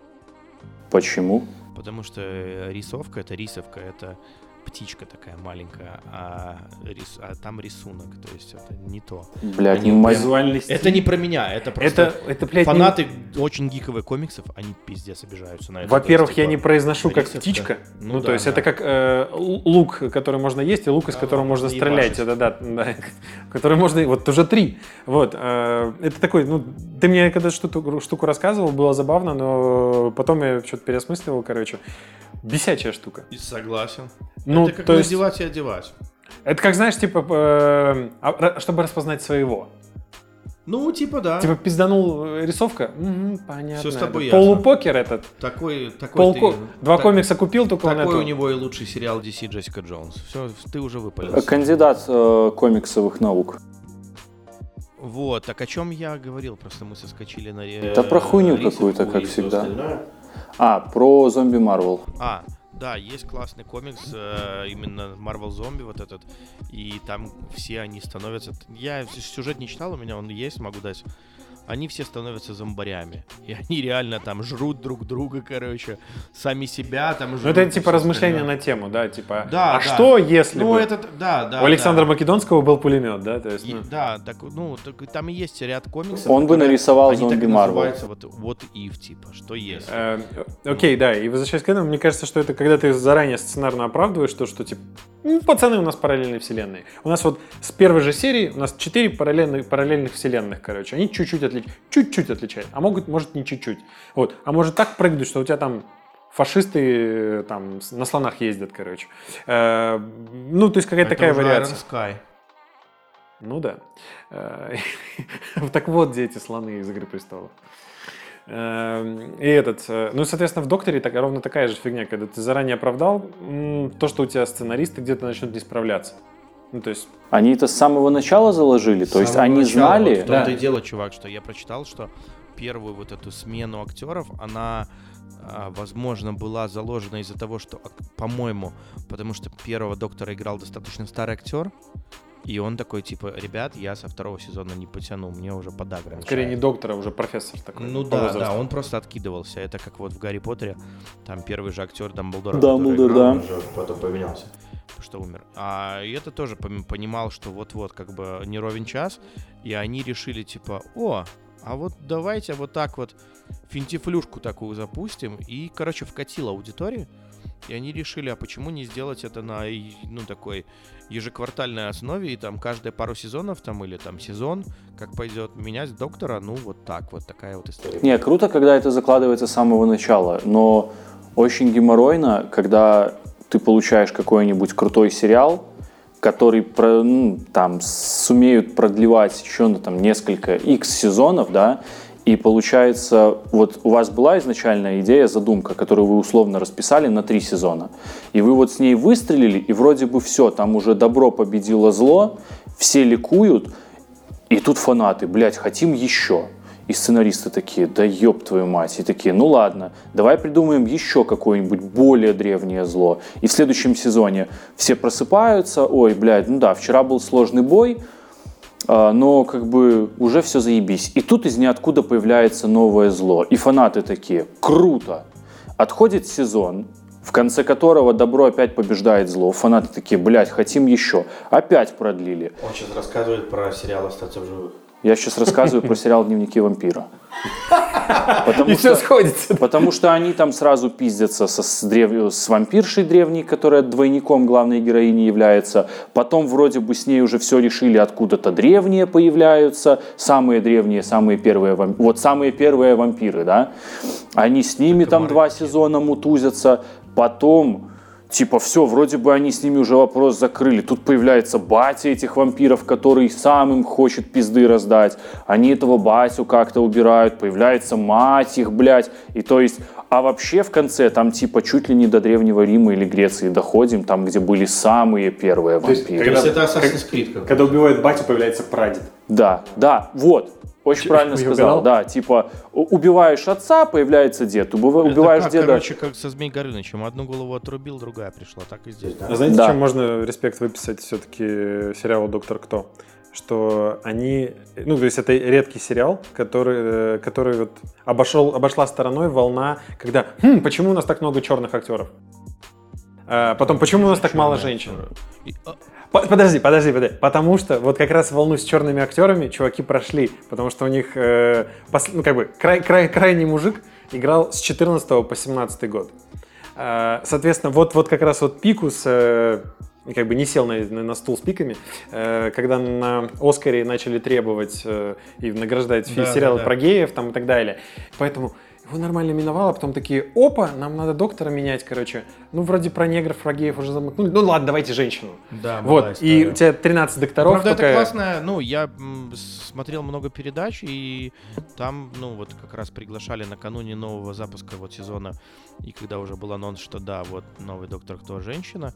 Почему? Потому что э, рисовка это рисовка, это птичка такая маленькая, а, рис- а там рисунок, то есть это не то. Блядь, Они Визуальный стиль. Это не про меня, это просто Это, это, блядь, не- фанаты очень гиковых комиксов, они пиздец обижаются на это. Во-первых, есть, я типа, не произношу как рисовка. птичка. Ну Ну, да, то есть да. это как э, лук, который можно есть, и лук, из Да, которого можно стрелять. Это да, да, который можно. Вот уже три. Вот. э, это такой, ну, ты мне когда штуку, штуку рассказывал, было забавно, но потом я что-то переосмысливал, короче. Бесячая штука. И Согласен. Ну, это как то есть, надевать и одевать. это как, знаешь, типа, э, а, чтобы распознать своего. Ну, типа да. Типа пизданул э, рисовка, Мгм, понятно. Всё с тобой Это ясно. Полупокер этот. такой, такой Полко... ты- Два так- комикса купил, только он Такой у него и лучший сериал DC Джессика Джонс. Все, ты уже Э, выпалился. Кандидат э, комиксовых наук. Вот, так о чем я говорил? Просто мы соскочили на... Да про хуйню какую-то, как всегда. остальное. А, про зомби Марвел. А, да, есть классный комикс, э, именно Marvel Zombie вот этот, и там все они становятся... Я сюжет не читал, у меня он есть, могу дать. Они все становятся зомбарями. И они реально там жрут друг друга, короче, сами себя там жрут. Ну, это и типа размышления на тему, да, типа. Да, а да. что если Ну, бы это, да, да. у Александра да. Македонского был пулемет, да? То есть, И- ну, да, так, ну, так, и там и есть ряд комиксов. Он бы нарисовал и зомби Марвел. Вот, вот if, типа, что если. э, окей, да, и возвращаясь к этому, мне кажется, что это когда ты заранее сценарно оправдываешь то, что типа, ну, пацаны, у нас параллельные вселенные. У нас вот с первой же серии у нас четыре параллельных, параллельных вселенных, короче. Они чуть-чуть отличаются, чуть-чуть отличаются, а могут, может, не чуть-чуть. Вот, а может так прыгнуть, что у тебя там фашисты э, там на слонах ездят, короче. Э, ну, то есть какая-то такая уже вариация. Iron Sky. Ну да. Э, Так вот, где эти слоны из «Игры престолов». Э, И этот, э, ну, соответственно, в «Докторе» так, ровно такая же фигня, когда ты заранее оправдал то, что у тебя сценаристы где-то начнут не справляться. Ну, то есть, Они это с самого начала заложили? То С есть самого они начала. знали? Вот в том-то Да. и дело, чувак, что я прочитал, что первую вот эту смену актеров, она, а, возможно, была заложена из-за того, что, по-моему, потому что первого доктора играл достаточно старый актер, и он такой, типа, ребят, я со второго сезона не потяну, мне уже подагра скорее не мешает». доктора, а уже профессор такой. Ну да, возрасту. да, он просто откидывался. Это как вот в Гарри Поттере, там первый же актер Дамблдора, Дамблдор, да. Он же потом поменялся. Что умер. А это тоже понимал, что вот-вот как бы не ровен час, и они решили типа, о, а вот давайте вот так вот финтифлюшку такую запустим, и, короче, вкатил аудиторию, и они решили, а почему не сделать это на, ну, такой ежеквартальной основе, и там каждые пару сезонов, там, или там сезон, как пойдет, менять доктора, ну, вот так вот, такая вот история. Не, круто, когда это закладывается с самого начала, но очень геморройно, когда ты получаешь какой-нибудь крутой сериал, который ну, там сумеют продлевать еще ну, там несколько X сезонов, да, и получается, вот у вас была изначальная идея, задумка, которую вы условно расписали на три сезона, и вы вот с ней выстрелили, и вроде бы все, там уже добро победило зло, все ликуют, и тут фанаты, блядь, хотим еще. И сценаристы такие, да ёб твою мать. И такие, ну ладно, давай придумаем еще какое-нибудь более древнее зло. И в следующем сезоне все просыпаются, ой, блядь, ну да, вчера был сложный бой, а, но как бы уже все заебись. И тут из ниоткуда появляется новое зло. И фанаты такие, круто. Отходит сезон, в конце которого добро опять побеждает зло. Фанаты такие, блядь, хотим еще. Опять продлили. Он сейчас рассказывает про сериал «Остаться в живых». Я сейчас рассказываю про сериал «Дневники вампира». Потому И все что, сходится. потому что они там сразу пиздятся со, с, древ- с вампиршей древней, которая двойником главной героини является. Потом вроде бы с ней уже все решили, откуда-то древние появляются. Самые древние, самые первые вампиры. Вот самые первые вампиры, да. Они с ними там два сезона мутузятся. Потом Типа, все, вроде бы они с ними уже вопрос закрыли. Тут появляется батя этих вампиров, который сам им хочет пизды раздать. Они этого батю как-то убирают. Появляется мать их, блядь. И то есть, а вообще в конце там типа чуть ли не до Древнего Рима или Греции доходим, там, где были самые первые То есть, вампиры. То есть Когда- это Assassin's Creed какой-то. Когда убивает батю, появляется прадед. Да, да, вот. Очень Чё, правильно сказал, угадал? да, типа убиваешь отца, появляется дед, убива- Это убиваешь как, деда. короче, как со Змей Горынычем. Одну голову отрубил, другая пришла. Так и здесь. А знаете, Да. чем можно респект выписать все-таки сериалу «Доктор Кто»? Что они, ну, то есть это редкий сериал, который, э, который вот обошел, обошла стороной волна, когда, «Хм, почему у нас так много черных актеров? А потом, почему у нас так мало женщин? А, По- Подожди, подожди, подожди. Потому что вот как раз волну с черными актерами чуваки прошли, потому что у них, э, пос- ну как бы, край, край, крайний мужик играл с 14 по 17 год. Э, соответственно, вот, вот как раз вот Пикус э, как бы не сел на, на- на стул с пиками, э, когда на Оскаре начали требовать э, и награждать Да, сериалы да, да. про геев там и так далее. Поэтому его нормально миновало, потом такие, опа, нам надо доктора менять, короче. Ну, вроде про негров, про геев уже замыкнули. Ну, ладно, давайте женщину. Да, Вот, и история. у тебя 13 докторов. Правда, только- это классно. Ну, я смотрел много передач, и там, ну, вот как раз приглашали накануне нового запуска вот сезона, и когда уже был анонс, что да, вот новый Доктор Кто женщина,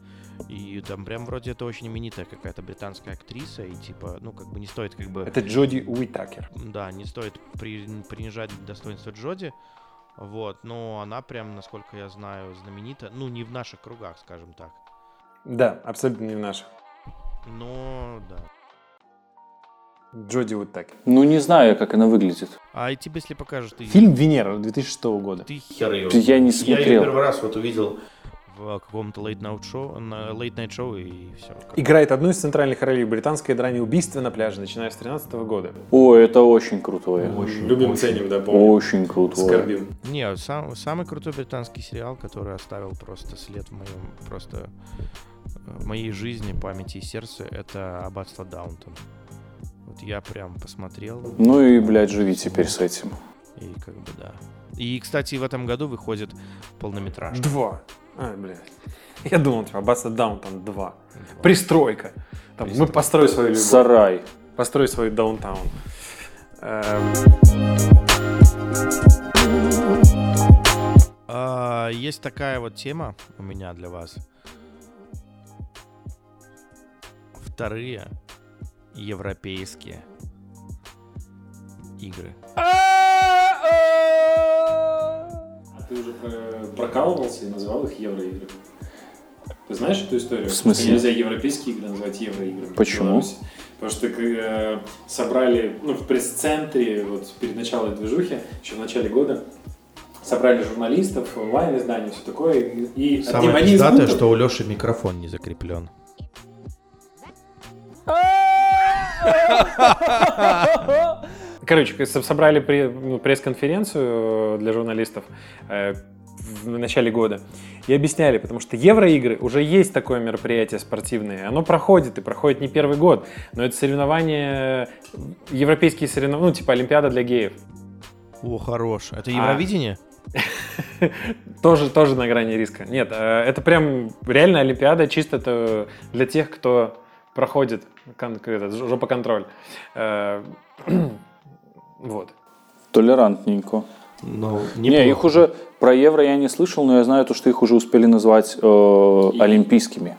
и там прям вроде это очень именитая какая-то британская актриса, и типа, ну, как бы не стоит как бы... Это Джоди Уитакер. Да, не стоит при- принижать достоинство Джоди. Вот, но она прям, насколько я знаю, знаменита. Ну, не в наших кругах, скажем так. Да, абсолютно не в наших. Но, да. Джоди Уитакер. Ну не знаю, как она выглядит. А и тебе, если покажешь, ты... Фильм «Венера» 2006 года. Ты Хер её. Я не Я ее смотрел. первый раз вот увидел. В каком-то late night шоу, на late night шоу и все. Играет одну из центральных ролей в британской драме «Убийство на пляже», начиная с 13 года. О, это очень крутое. Любим, ценим, да, помню. Очень крутое. Скорбим. Не, сам, самый крутой британский сериал, который оставил просто след в моем, просто э, в моей жизни, памяти и сердце, это Аббатство Даунтон. Вот я прям посмотрел, Ну и, блядь, живи теперь с этим. и как бы да. И, кстати, в этом году выходит полнометражка. Два. А, блядь. Я думал, типа, Аббатство Даунтон 2. Пристройка. Там, мы построй свою любовь. Сарай. Построй свой даунтаун. Эм, А, есть такая вот тема у меня для вас. Вторые европейские игры. А ты уже прокалывался и называл их евроиграми? Ты знаешь эту историю? В смысле? Нельзя европейские игры называть евроиграми. Почему? Потому что э, собрали, ну, в пресс-центре, вот перед началом движухи, еще в начале года, собрали журналистов, онлайн-издания, все такое, и, и Самое одним- одним из пиздатое, пунктов- что у Леши микрофон не закреплен. Короче, со- собрали ну, пресс-конференцию э, для журналистов э, в начале года и объясняли, потому что евроигры уже есть такое мероприятие спортивное, оно проходит и проходит не первый год, но это соревнования, европейские соревнования, ну типа Олимпиада для геев. О, хорош. Это А. Евровидение? Тоже, тоже на грани риска. Нет, э, это прям реально Олимпиада, чисто это для тех, кто проходит жопоконтроль. Вот. Толерантненько. Ну, Не, их уже про евро я не слышал, но я знаю то, что их уже успели назвать э, олимпийскими.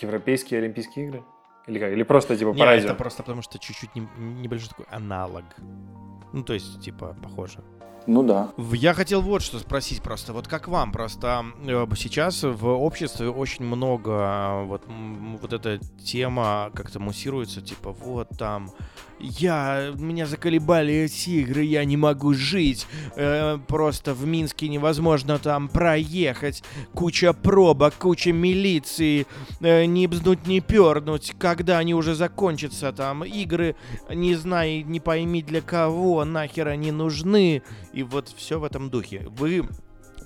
Европейские Олимпийские игры? Или как? Или просто типа по Не, радио? это просто потому что чуть-чуть не- небольшой такой аналог. Ну, то есть, типа, похоже. Ну да. Я хотел вот что спросить просто, вот как вам, просто э, сейчас в обществе очень много э, вот, вот эта тема как-то муссируется, типа вот там я, меня заколебали эти игры, я не могу жить, э, просто в Минске невозможно там проехать, куча пробок, куча милиции, э, не бзнуть, не пернуть, когда они уже закончатся, там игры, не знаю, не пойми для кого, нахер они нужны, и вот все в этом духе. Вы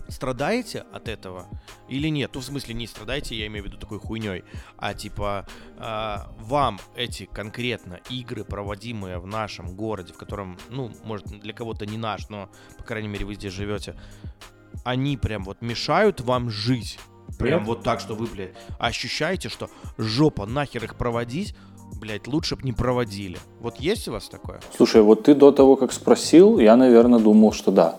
страдаете от этого или нет? Ну, в смысле, не страдаете, я имею в виду такой хуйней, а типа а, вам эти конкретно игры, проводимые в нашем городе, в котором, ну, может, для кого-то не наш, но, по крайней мере, вы здесь живете, они прям вот мешают вам жить? Прям Нет? вот так, что вы, блядь, ощущаете, что жопа нахер их проводить, блядь, лучше бы не проводили. Вот есть у вас такое? Слушай, вот ты до того, как спросил, я, наверное, думал, что да.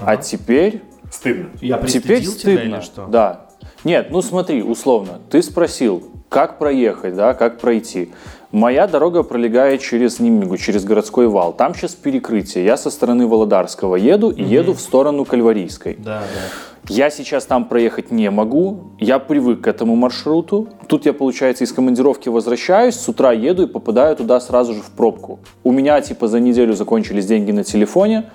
А теперь Стыдно. Я Теперь пристыдил тебя стыдно. или что? Да. Нет, ну смотри, условно, ты спросил, как проехать, да, как пройти. Моя дорога пролегает через Нимигу, через городской вал. Там сейчас перекрытие. Я со стороны Володарского еду и еду в сторону Кальварийской. Да, да. Я сейчас там проехать не могу. Я привык к этому маршруту. Тут я, получается, из командировки возвращаюсь, с утра еду и попадаю туда сразу же в пробку. У меня, типа, за неделю закончились деньги на телефоне.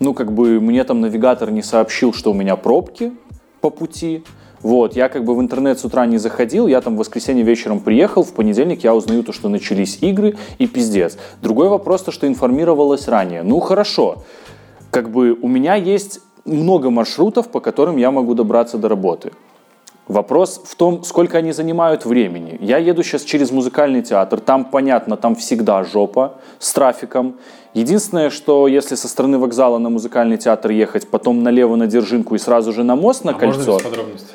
Ну, как бы, мне там навигатор не сообщил, что у меня пробки по пути. Вот, я как бы в интернет с утра не заходил, я там в воскресенье вечером приехал, в понедельник я узнаю то, что начались игры и пиздец. Другой вопрос, то, что информировалось ранее. Ну, хорошо, как бы у меня есть много маршрутов, по которым я могу добраться до работы. Вопрос в том, сколько они занимают времени. Я еду сейчас через музыкальный театр, там понятно, там всегда жопа с трафиком. Единственное, что если со стороны вокзала на музыкальный театр ехать, потом налево на Держинку и сразу же на мост на А можно кольцо. без подробностей?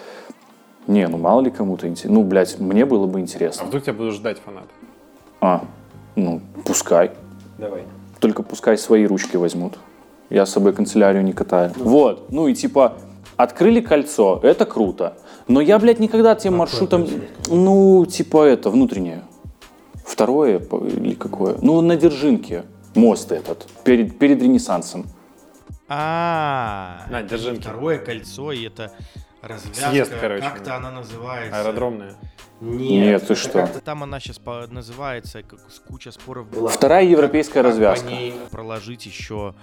Не, ну мало ли кому-то интересно. Ну, блядь, мне было бы А интересно. вдруг тебя будут ждать фанаты? А, ну, пускай. Давай. Только пускай свои ручки возьмут. Я с собой канцелярию не катаю. Вот, ну и типа, открыли кольцо, это круто. Но я, блядь, никогда тем маршрутом, ну, типа это, внутреннее. Второе по- или какое? Ну, на Держинке мост этот, перед, перед Ренессансом. А, На, держинки. Второе кольцо, и это развязка. Съезд, короче. Как-то она называется. Аэродромная. Нет, ты это что? как-то Там она сейчас называется, как с- куча споров была. Вторая европейская Как развязка. По ней проложить еще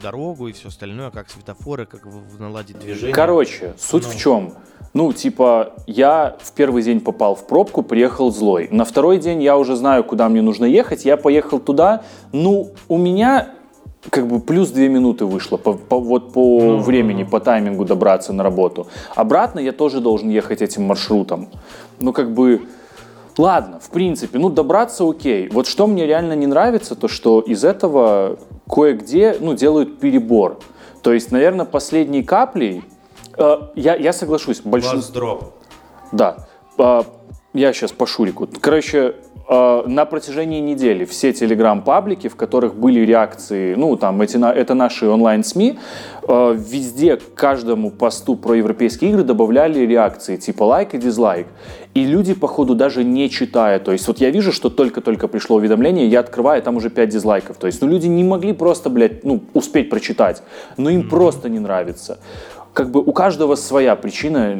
дорогу и все остальное, как светофоры, как наладить движение. Короче, суть в чем? Ну, типа, я в первый день попал в пробку, приехал злой. На второй день я уже знаю, куда мне нужно ехать. Я поехал туда. Ну, у меня как бы плюс две минуты вышло по, по- вот по времени, по таймингу добраться на работу. Обратно я тоже должен ехать этим маршрутом. Ну, как бы, ладно, в принципе, ну, добраться окей. Вот что мне реально не нравится, то что из этого кое-где, ну, делают перебор. То есть, наверное, последней каплей, э, я, я соглашусь, большинство... Дроп. Да. А, Я сейчас по Шурику. Короче, на протяжении недели все телеграм-паблики, в которых были реакции, ну, там, эти, это наши онлайн-СМИ, а, везде к каждому посту про европейские игры добавляли реакции, типа лайк и дизлайк. И люди, походу, даже не читая, то есть вот я вижу, что только-только пришло уведомление, я открываю, там уже 5 дизлайков. То есть, ну, люди не могли просто, блядь, ну, успеть прочитать, но им просто не нравится как бы у каждого своя причина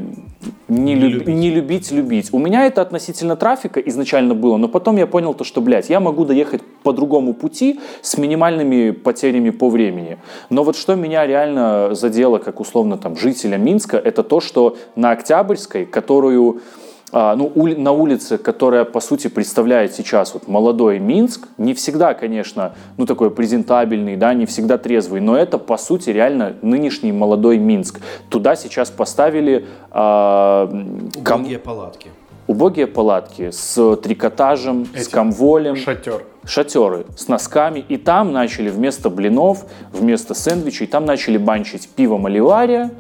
не, люб- не любить любить. У меня это относительно трафика изначально было, но потом я понял то, что, блядь, я могу доехать по другому пути с минимальными потерями по времени. Но вот что меня реально задело, как условно там жителя Минска, это то, что на Октябрьской, которую ну, ули- на улице, которая, по сути, представляет сейчас вот молодой Минск, не всегда, конечно, ну, такой презентабельный, да, не всегда трезвый, но это, по сути, реально нынешний молодой Минск. Туда сейчас поставили а, ком- Убогие палатки. убогие палатки с трикотажем, с Эти. комволем Шатер. шатеры с носками, и там начали вместо блинов, вместо сэндвичей, там начали банчить пиво Маливария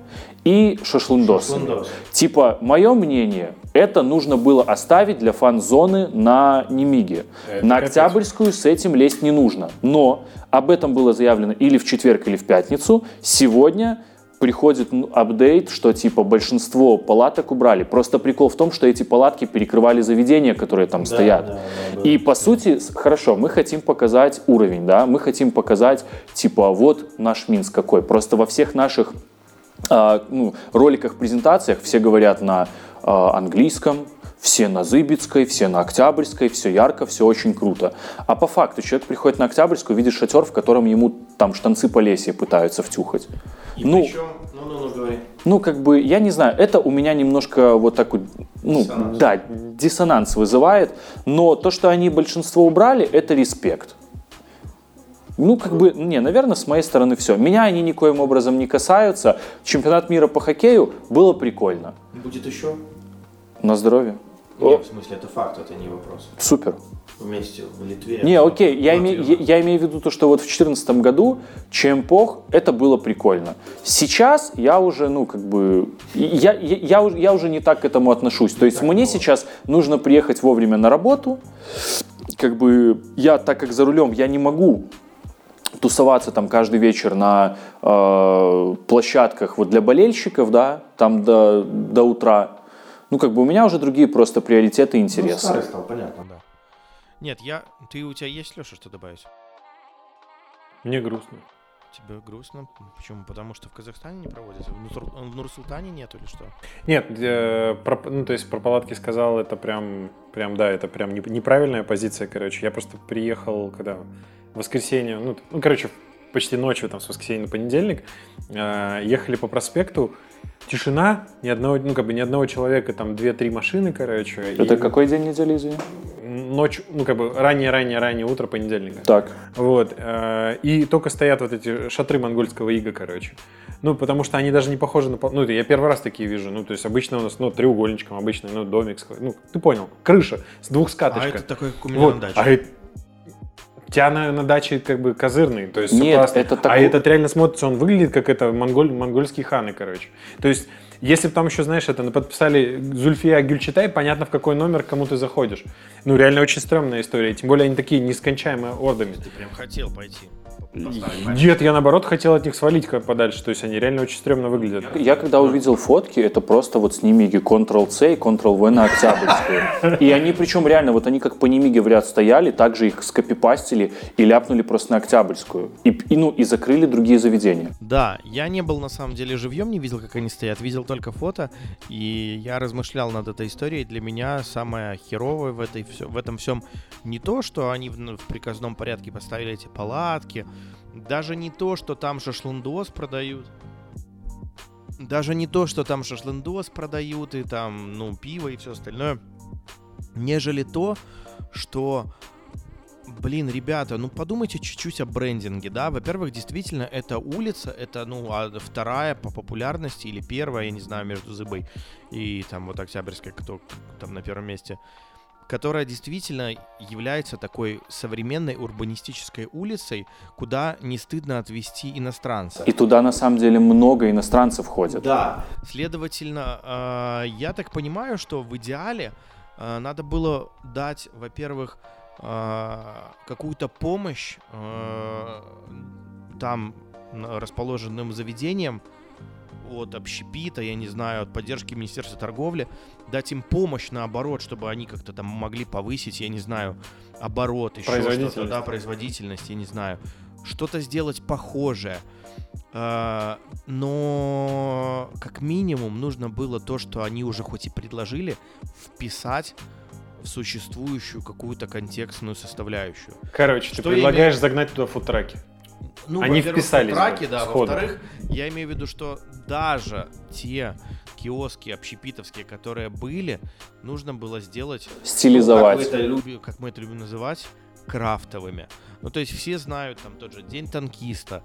и шашлындосы. Шашлындосы. Типа, мое мнение, это нужно было оставить для фан-зоны на Немиге. Это на. Октябрьскую с этим лезть не нужно. Но об этом было заявлено или в четверг, или в пятницу. Сегодня приходит апдейт, что типа большинство палаток убрали. Просто прикол в том, что эти палатки перекрывали заведения, которые там стоят. да, да, да. И по сути, хорошо, мы хотим показать уровень, да, мы хотим показать, типа, вот наш Минск какой. Просто во всех наших а, ну, роликах, презентациях все говорят на а, английском, все на Зыбицкой, все на Октябрьской, все ярко, все очень круто. А по факту человек приходит на Октябрьскую, видит шатер, в котором ему там штанцы по лесе пытаются втюхать. И ну, причем, ну, ну, ну, говори. ну, как бы, я не знаю, это у меня немножко вот такой, ну, Диссонанс. да, диссонанс вызывает, но то, что они большинство убрали, это респект. Ну, как бы, не, наверное, с моей стороны все. Меня они никоим образом не касаются. Чемпионат мира по хоккею было прикольно. Будет еще? На здоровье. Нет, в смысле, это факт, это не вопрос. Супер. вместе в Литве. Не, окей, я, имею, я, я имею в виду то, что вот в 2014 году Чемпох, это было прикольно. Сейчас я уже, ну, как бы, я, я, я, я уже не так к этому отношусь. То есть мне сейчас нужно приехать вовремя на работу, как бы, я, так как за рулем, я не могу тусоваться там каждый вечер на э, площадках вот для болельщиков, да, там до, до утра. Ну, как бы у меня уже другие просто приоритеты и Ну, интересы. старый стал, понятно. Да. Нет, я... Ты, у тебя есть, Леша, что добавить? Мне грустно. Тебе грустно? Почему? Потому что в Казахстане не проводится? В, Нур- в Нур-Султане нет или что? Нет, э, про- ну, то есть про палатки сказал, это прям, прям, да, это прям не- неправильная позиция, короче. Я просто приехал, когда в воскресенье, ну, ну, короче, почти ночью, там, с воскресенья на понедельник, э, ехали по проспекту, тишина, ни одного, ну, как бы ни одного человека, там, две-три машины, короче. Это и какой день недели, извини? Ночь, ну, как бы раннее-раннее-раннее утро понедельника. Так. Вот. э, И только стоят вот эти шатры монгольского ига, короче. Ну, потому что они даже не похожи на... Ну, это я первый раз такие вижу. Ну, то есть обычно у нас, ну, треугольничком, обычный, ну, домик. Ну, ты понял. Крыша с А двухскаточкой. это такой, у меня вот. на даче. А это- у тебя на, на даче как бы козырный, то есть Нет, классно. это А такой- этот реально смотрится, он выглядит как это монголь, монгольские ханы, короче. То есть, если бы там еще, знаешь, это подписали Зульфия Гюльчатай, понятно, в какой номер кому ты заходишь. Ну, реально очень стрёмная история. Тем более они такие нескончаемые ордами. Ты прям хотел пойти. Нет, я наоборот хотел от них свалить как подальше. То есть они реально очень стрёмно выглядят. Я когда увидел фотки, это просто вот с Немиги Ctrl-C и Ctrl-V на Октябрьскую. И они причем реально, вот они как по Немиге в ряд стояли, также их скопипастили и ляпнули просто на Октябрьскую. И, и, ну, и закрыли другие заведения. Да, я не был на самом деле живьем, не видел, как они стоят, видел только фото, и я размышлял над этой историей. Для меня самое херовое в, этой, в этом всем не то, что они в, в приказном порядке поставили эти палатки, даже не то, что там шашлындос продают, даже не то, что там шашлындос продают и там, ну, пиво и все остальное, нежели то, что Блин, ребята, ну подумайте чуть-чуть о брендинге, да. Во-первых, действительно, это улица, это, ну, а вторая по популярности или первая, я не знаю, между Зыбой и там вот Октябрьской, кто там на первом месте, которая действительно является такой современной урбанистической улицей, куда не стыдно отвезти иностранца. И туда на самом деле много иностранцев ходят. Да, Следовательно, э, я так понимаю, что в идеале э, надо было дать, во-первых, э, какую-то помощь там расположенным заведениям от общепита, я не знаю, от поддержки Министерства торговли, дать им помощь наоборот, чтобы они как-то там могли повысить, я не знаю, оборот, еще что-то, да, производительность, я не знаю, что-то сделать похожее. А, но как минимум нужно было то, что они уже хоть и предложили, вписать в существующую какую-то контекстную составляющую. Короче, ты Что я предлагаешь загнать туда фудтраки. Ну, Они вписались траки, бы да. Во-вторых, я имею в виду, что даже те киоски общепитовские, которые были, нужно было сделать Стилизовать. как вы это любите. люби- как мы это любим называть, крафтовыми. Ну, то есть все знают там тот же День танкиста,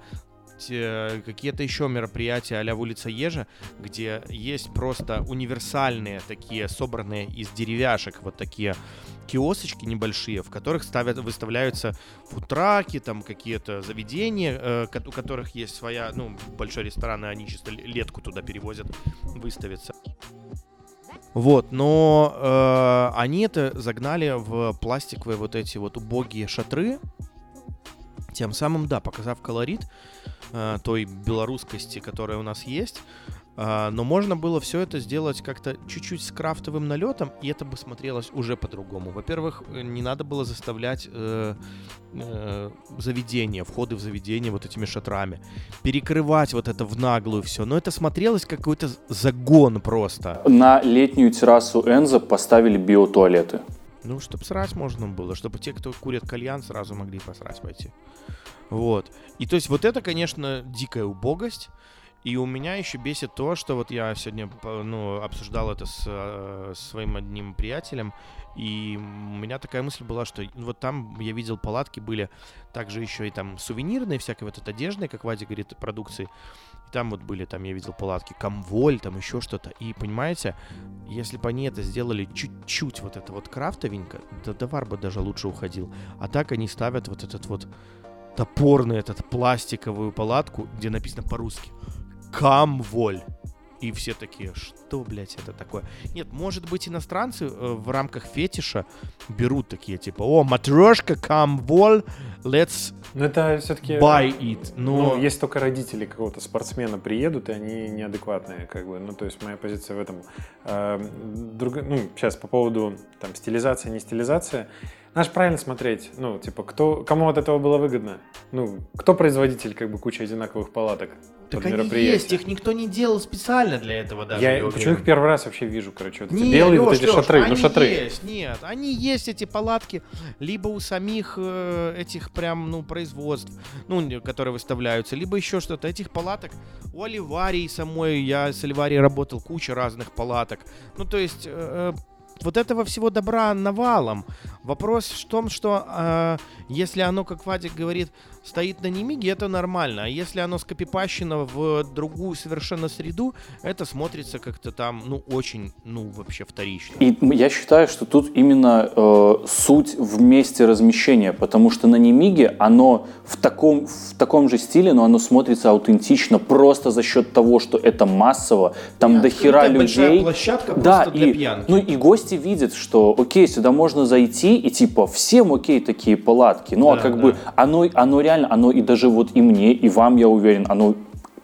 какие-то еще мероприятия а-ля улица Ежа, где есть просто универсальные такие, собранные из деревяшек, вот такие киосочки небольшие, в которых ставят, выставляются футраки, там какие-то заведения, э, у которых есть своя, ну, большой ресторан, и они чисто летку туда перевозят выставиться. Вот, но э, они это загнали в пластиковые вот эти вот убогие шатры, тем самым, да, показав колорит э, той белорусскости, которая у нас есть. Э, но можно было все это сделать как-то чуть-чуть с крафтовым налетом, и это бы смотрелось уже по-другому. Во-первых, э, не надо было заставлять э, э, заведения, входы в заведение вот этими шатрами, перекрывать вот это в наглую все. Но это смотрелось как какой-то загон просто. На летнюю террасу Энза поставили биотуалеты. Ну, чтобы срать можно было, чтобы те, кто курят кальян, сразу могли посрать пойти. Вот. И то есть вот это, конечно, дикая убогость. И у меня еще бесит то, что вот я сегодня ну, обсуждал это с э, своим одним приятелем, и у меня такая мысль была, что вот там я видел палатки были также еще и там сувенирные, всякой вот этой одежды, как Вадя говорит, продукции. И там вот были, там я видел палатки Комволь, там еще что-то. И понимаете, если бы они это сделали чуть-чуть вот это вот крафтовенько, да товар бы даже лучше уходил. А так они ставят вот этот вот топорный этот пластиковую палатку, где написано по-русски Камволь. И все такие, что, блядь, это такое? Нет, может быть, иностранцы э, в рамках фетиша берут такие, типа, о, матрешка, камволь, let's Но это все-таки... buy it. Но Ну, если только родители какого-то спортсмена приедут, и они неадекватные, как бы. Ну, то есть моя позиция в этом. Э, друг- ну, сейчас по поводу там стилизация, не стилизация. Надо же правильно смотреть. Ну, типа, кто, кому от этого было выгодно? Ну, кто производитель, как бы, кучи одинаковых палаток Так они есть, их никто не делал специально для этого даже. Я уверен. почему их первый раз вообще вижу, короче, вот эти Не, белые вот Лёш, эти Лёш, шатры, ну они шатры. есть, нет, они есть эти палатки либо у самих э, этих прям ну производств, ну которые выставляются, либо еще что-то. Этих палаток у Оливарии самой, я с Оливарией работал, куча разных палаток. Ну то есть э, э, вот этого всего добра навалом. Вопрос в том, что э, если оно, как Вадик говорит, стоит на Немиге, это нормально. А если оно скопипащено в другую совершенно среду, это смотрится как-то там, ну, очень, ну, вообще вторично. И я считаю, что тут именно э, суть в месте размещения, потому что на Немиге оно в таком, в таком же стиле, но оно смотрится аутентично просто за счет того, что это массово, там до хера людей. площадка Да, для и, пьянки. ну и гости видят, что окей, сюда можно зайти, и типа всем окей такие палатки. Ну а Да, как да. бы оно, оно реально, оно и даже вот и мне, и вам, я уверен, оно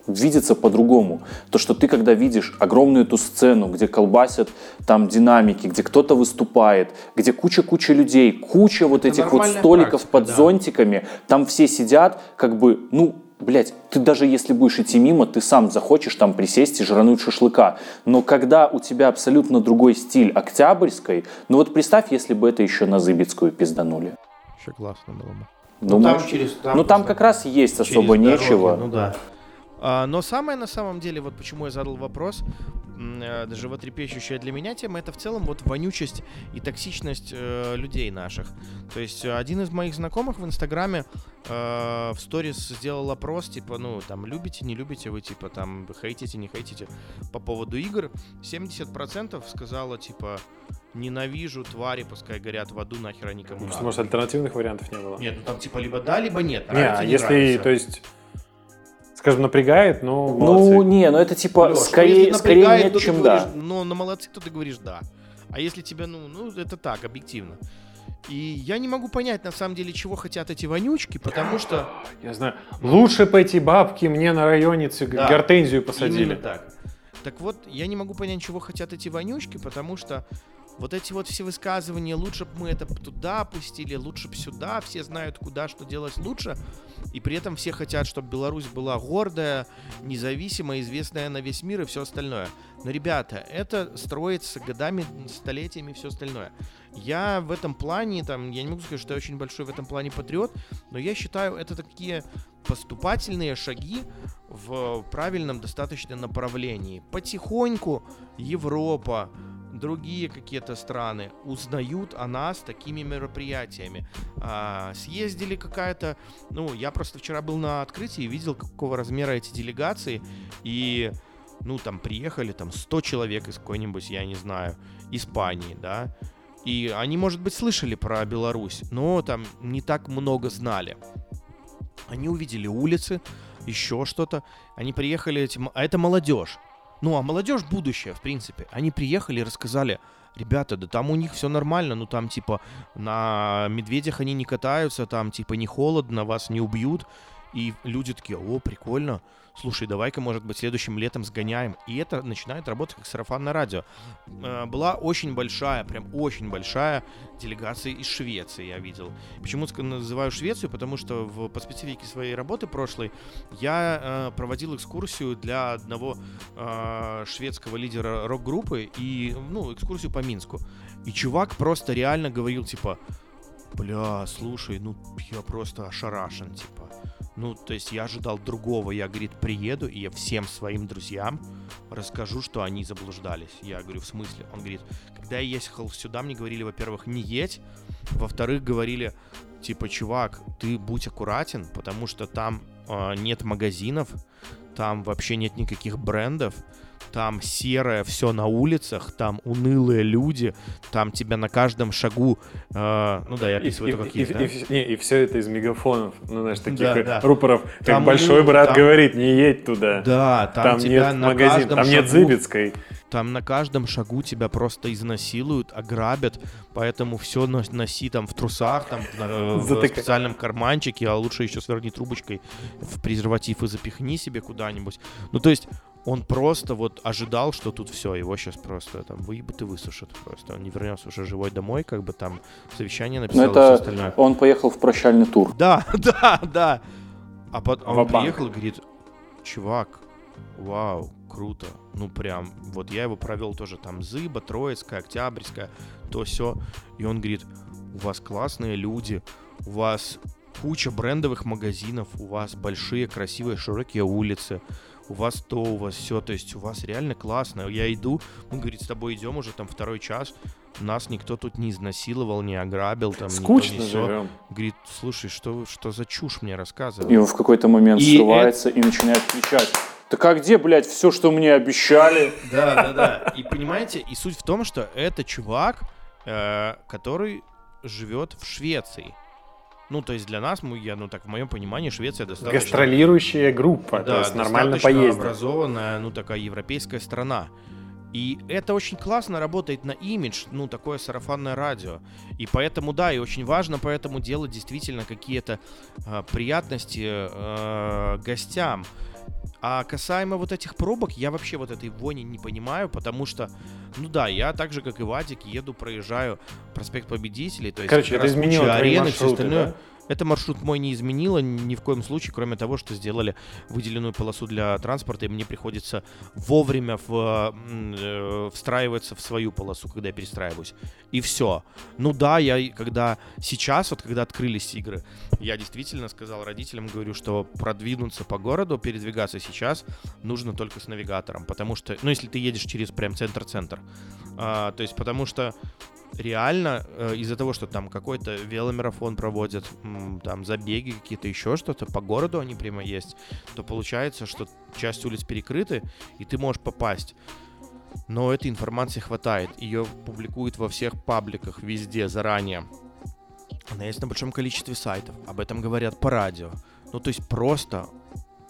видится по-другому. То, что ты когда видишь огромную эту сцену, где колбасят там динамики, где кто-то выступает, где куча-куча людей, куча вот этих вот столиков практика, под да. зонтиками, там все сидят, как бы, ну, Блять, ты даже если будешь идти мимо, ты сам захочешь там присесть и жрануть шашлыка. Но когда у тебя абсолютно другой стиль октябрьской, ну вот представь, если бы это еще на Зыбицкую пизданули. Еще классно было бы. Ну, там может, через- там ну там как раз есть особо дороги, нечего. Ну да. А, но самое на самом деле, вот почему я задал вопрос, э, животрепещущая для меня тема, это в целом вот вонючесть и токсичность э, людей наших. То есть э, один из моих знакомых в Инстаграме э, в сторис сделал опрос, типа, ну, там, любите, не любите вы, типа, там, хейтите, не хейтите по поводу игр. 70% сказала, типа, ненавижу твари, пускай горят в аду, нахер они кому Может, надо. может, альтернативных вариантов не было? Нет, ну там типа либо да, либо нет. Не, Нравится, а не если, нравится. то есть, скажем, напрягает, ну, Ну, молодцы. не, ну это типа Лёш, ну, скорее, скорее нет, чем говоришь, да. Ну, на молодцы, то ты говоришь да. А если тебя, ну, ну, это так, объективно. И я не могу понять, на самом деле, чего хотят эти вонючки, потому что... Я знаю. Лучше бы эти бабки мне на районе циг- Да. гортензию посадили. Именно так. Так вот, я не могу понять, чего хотят эти вонючки, потому что вот эти вот все высказывания, лучше бы мы это туда опустили, лучше бы сюда, все знают, куда что делать лучше, и при этом все хотят, чтобы Беларусь была гордая, независимая, известная на весь мир и все остальное. Но, ребята, это строится годами, столетиями и все остальное. Я в этом плане, там, я не могу сказать, что я очень большой в этом плане патриот, но я считаю, это такие поступательные шаги в правильном достаточно направлении. Потихоньку Европа, другие какие-то страны узнают о нас такими мероприятиями. А, съездили какая-то... Ну, я просто вчера был на открытии и видел, какого размера эти делегации. И, ну, там приехали там 100 человек из какой-нибудь, я не знаю, Испании, да. И они, может быть, слышали про Беларусь, но там не так много знали. Они увидели улицы, еще что-то. Они приехали, эти, м- а это молодежь. Ну, а молодежь будущее, в принципе. Они приехали и рассказали, ребята, да там у них все нормально, ну там типа на медведях они не катаются, там типа не холодно, вас не убьют. И люди такие, о, прикольно, слушай, давай-ка, может быть, следующим летом сгоняем. И это начинает работать как сарафанное радио. Э, Была очень большая, прям очень большая делегация из Швеции, я видел. Почему называю Швецию? Потому что в, по специфике своей работы прошлой я э, проводил экскурсию для одного э, шведского лидера рок-группы и, ну, экскурсию по Минску. И чувак просто реально говорил, типа, бля, слушай, ну, я просто ошарашен, типа. Ну, то есть я ожидал другого. Я, говорит, приеду, и я всем своим друзьям расскажу, что они заблуждались. Я говорю, в смысле? Он говорит, когда я ехал сюда, мне говорили, во-первых, не едь, во-вторых, говорили, типа, чувак, ты будь аккуратен, потому что там э, нет магазинов, там вообще нет никаких брендов, там серое все на улицах, там унылые люди, там тебя на каждом шагу, э, ну да, я описываю и, это как и, да? и- и все это из мегафонов, ну, знаешь, таких Да, э, да. рупоров, как Там большой брат там- говорит, не едь туда. Да, там, Там, тебя нет на магазина, каждом там нет шагу- Зыбицкой. Там на каждом шагу тебя просто изнасилуют, ограбят, поэтому все носи там в трусах, там в, на- в специальном карманчике, а лучше еще сверни трубочкой в презерватив и запихни себе куда-нибудь. Ну, то есть он просто вот ожидал, что тут все, его сейчас просто там выебут и высушат просто. Он не вернется уже живой домой, как бы там совещание Но написал и все это остальное. он поехал в прощальный тур. Да, да, да. А потом он Ва-банк. приехал и говорит, чувак, вау, круто. Ну прям, вот я его провел тоже там Зыба, Троицкая, Октябрьская, то все. И он говорит, у вас классные люди, у вас куча брендовых магазинов, у вас большие, красивые, широкие улицы, у вас то, у вас все, то есть у вас реально классно. Я иду, мы, говорит, с тобой идем уже там второй час, нас никто тут не изнасиловал, не ограбил, там, никто Скучно не всё». живем. Говорит, слушай, что, что за чушь мне И рассказываешь? он в какой-то момент И срывается и начинает кричать. Так а где, блядь, все, что мне обещали? Да, да, да. И понимаете, и суть в том, что это чувак, э, который живет в Швеции. Ну, то есть для нас, мы, я, ну так в моем понимании, Швеция достаточно... Гастролирующая группа, то Да, есть нормально поездить. образованная, ну, такая европейская страна. И это очень классно работает на имидж, ну, такое сарафанное радио. И поэтому, да, и очень важно поэтому делать действительно какие-то э, приятности э, гостям. А касаемо вот этих пробок, я вообще вот этой вони не понимаю, потому что, ну да, я так же, как и Вадик, еду, проезжаю проспект Победителей, то есть Короче, это изменило твои арен и всё маршруты, остальное. да? Это маршрут мой не изменило ни в коем случае, кроме того, что сделали выделенную полосу для транспорта, и мне приходится вовремя в, э, встраиваться в свою полосу, когда я перестраиваюсь. И все. Ну да, я когда сейчас, вот когда открылись игры, я действительно сказал родителям, говорю, что продвинуться по городу, передвигаться сейчас нужно только с навигатором, потому что, ну если ты едешь через прям центр-центр, А, то есть потому что реально э, из-за того, что там какой-то веломарафон проводят, там забеги какие-то, еще что-то, по городу они прямо есть, то получается, что часть улиц перекрыты, и ты можешь попасть. Но этой информации хватает. Ее публикуют во всех пабликах, везде, заранее. Она есть на большом количестве сайтов. Об этом говорят по радио. Ну, то есть просто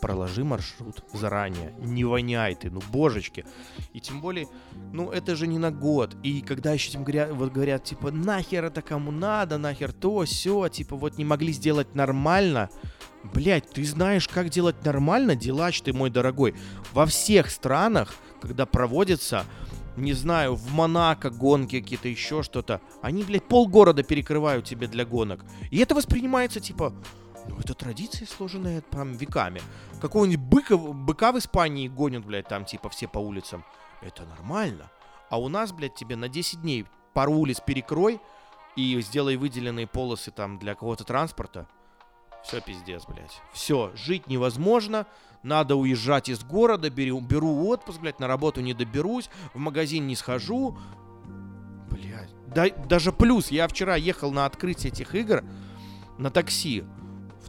проложи маршрут заранее. Не воняй ты, ну, божечки. И тем более, ну, это же не на год. И когда еще этим говорят, вот говорят, типа, нахер это кому надо, нахер то, все, типа, вот не могли сделать нормально. Блять, ты знаешь, как делать нормально, делач ты, мой дорогой. Во всех странах, когда проводятся, не знаю, в Монако гонки какие-то, еще что-то, они, блядь, полгорода перекрывают тебе для гонок. И это воспринимается, типа, ну, это традиция, сложенная там веками. Какого-нибудь быка, быка в Испании гонят, блядь, там, типа, все по улицам. Это нормально. А у нас, блядь, тебе на 10 дней пару улиц перекрой и сделай выделенные полосы там для кого-то транспорта. Все пиздец, блядь. Все, жить невозможно. Надо уезжать из города, беру, беру отпуск, блядь, на работу не доберусь, в магазин не схожу. Блядь. Да, даже плюс, я вчера ехал на открытие этих игр на такси.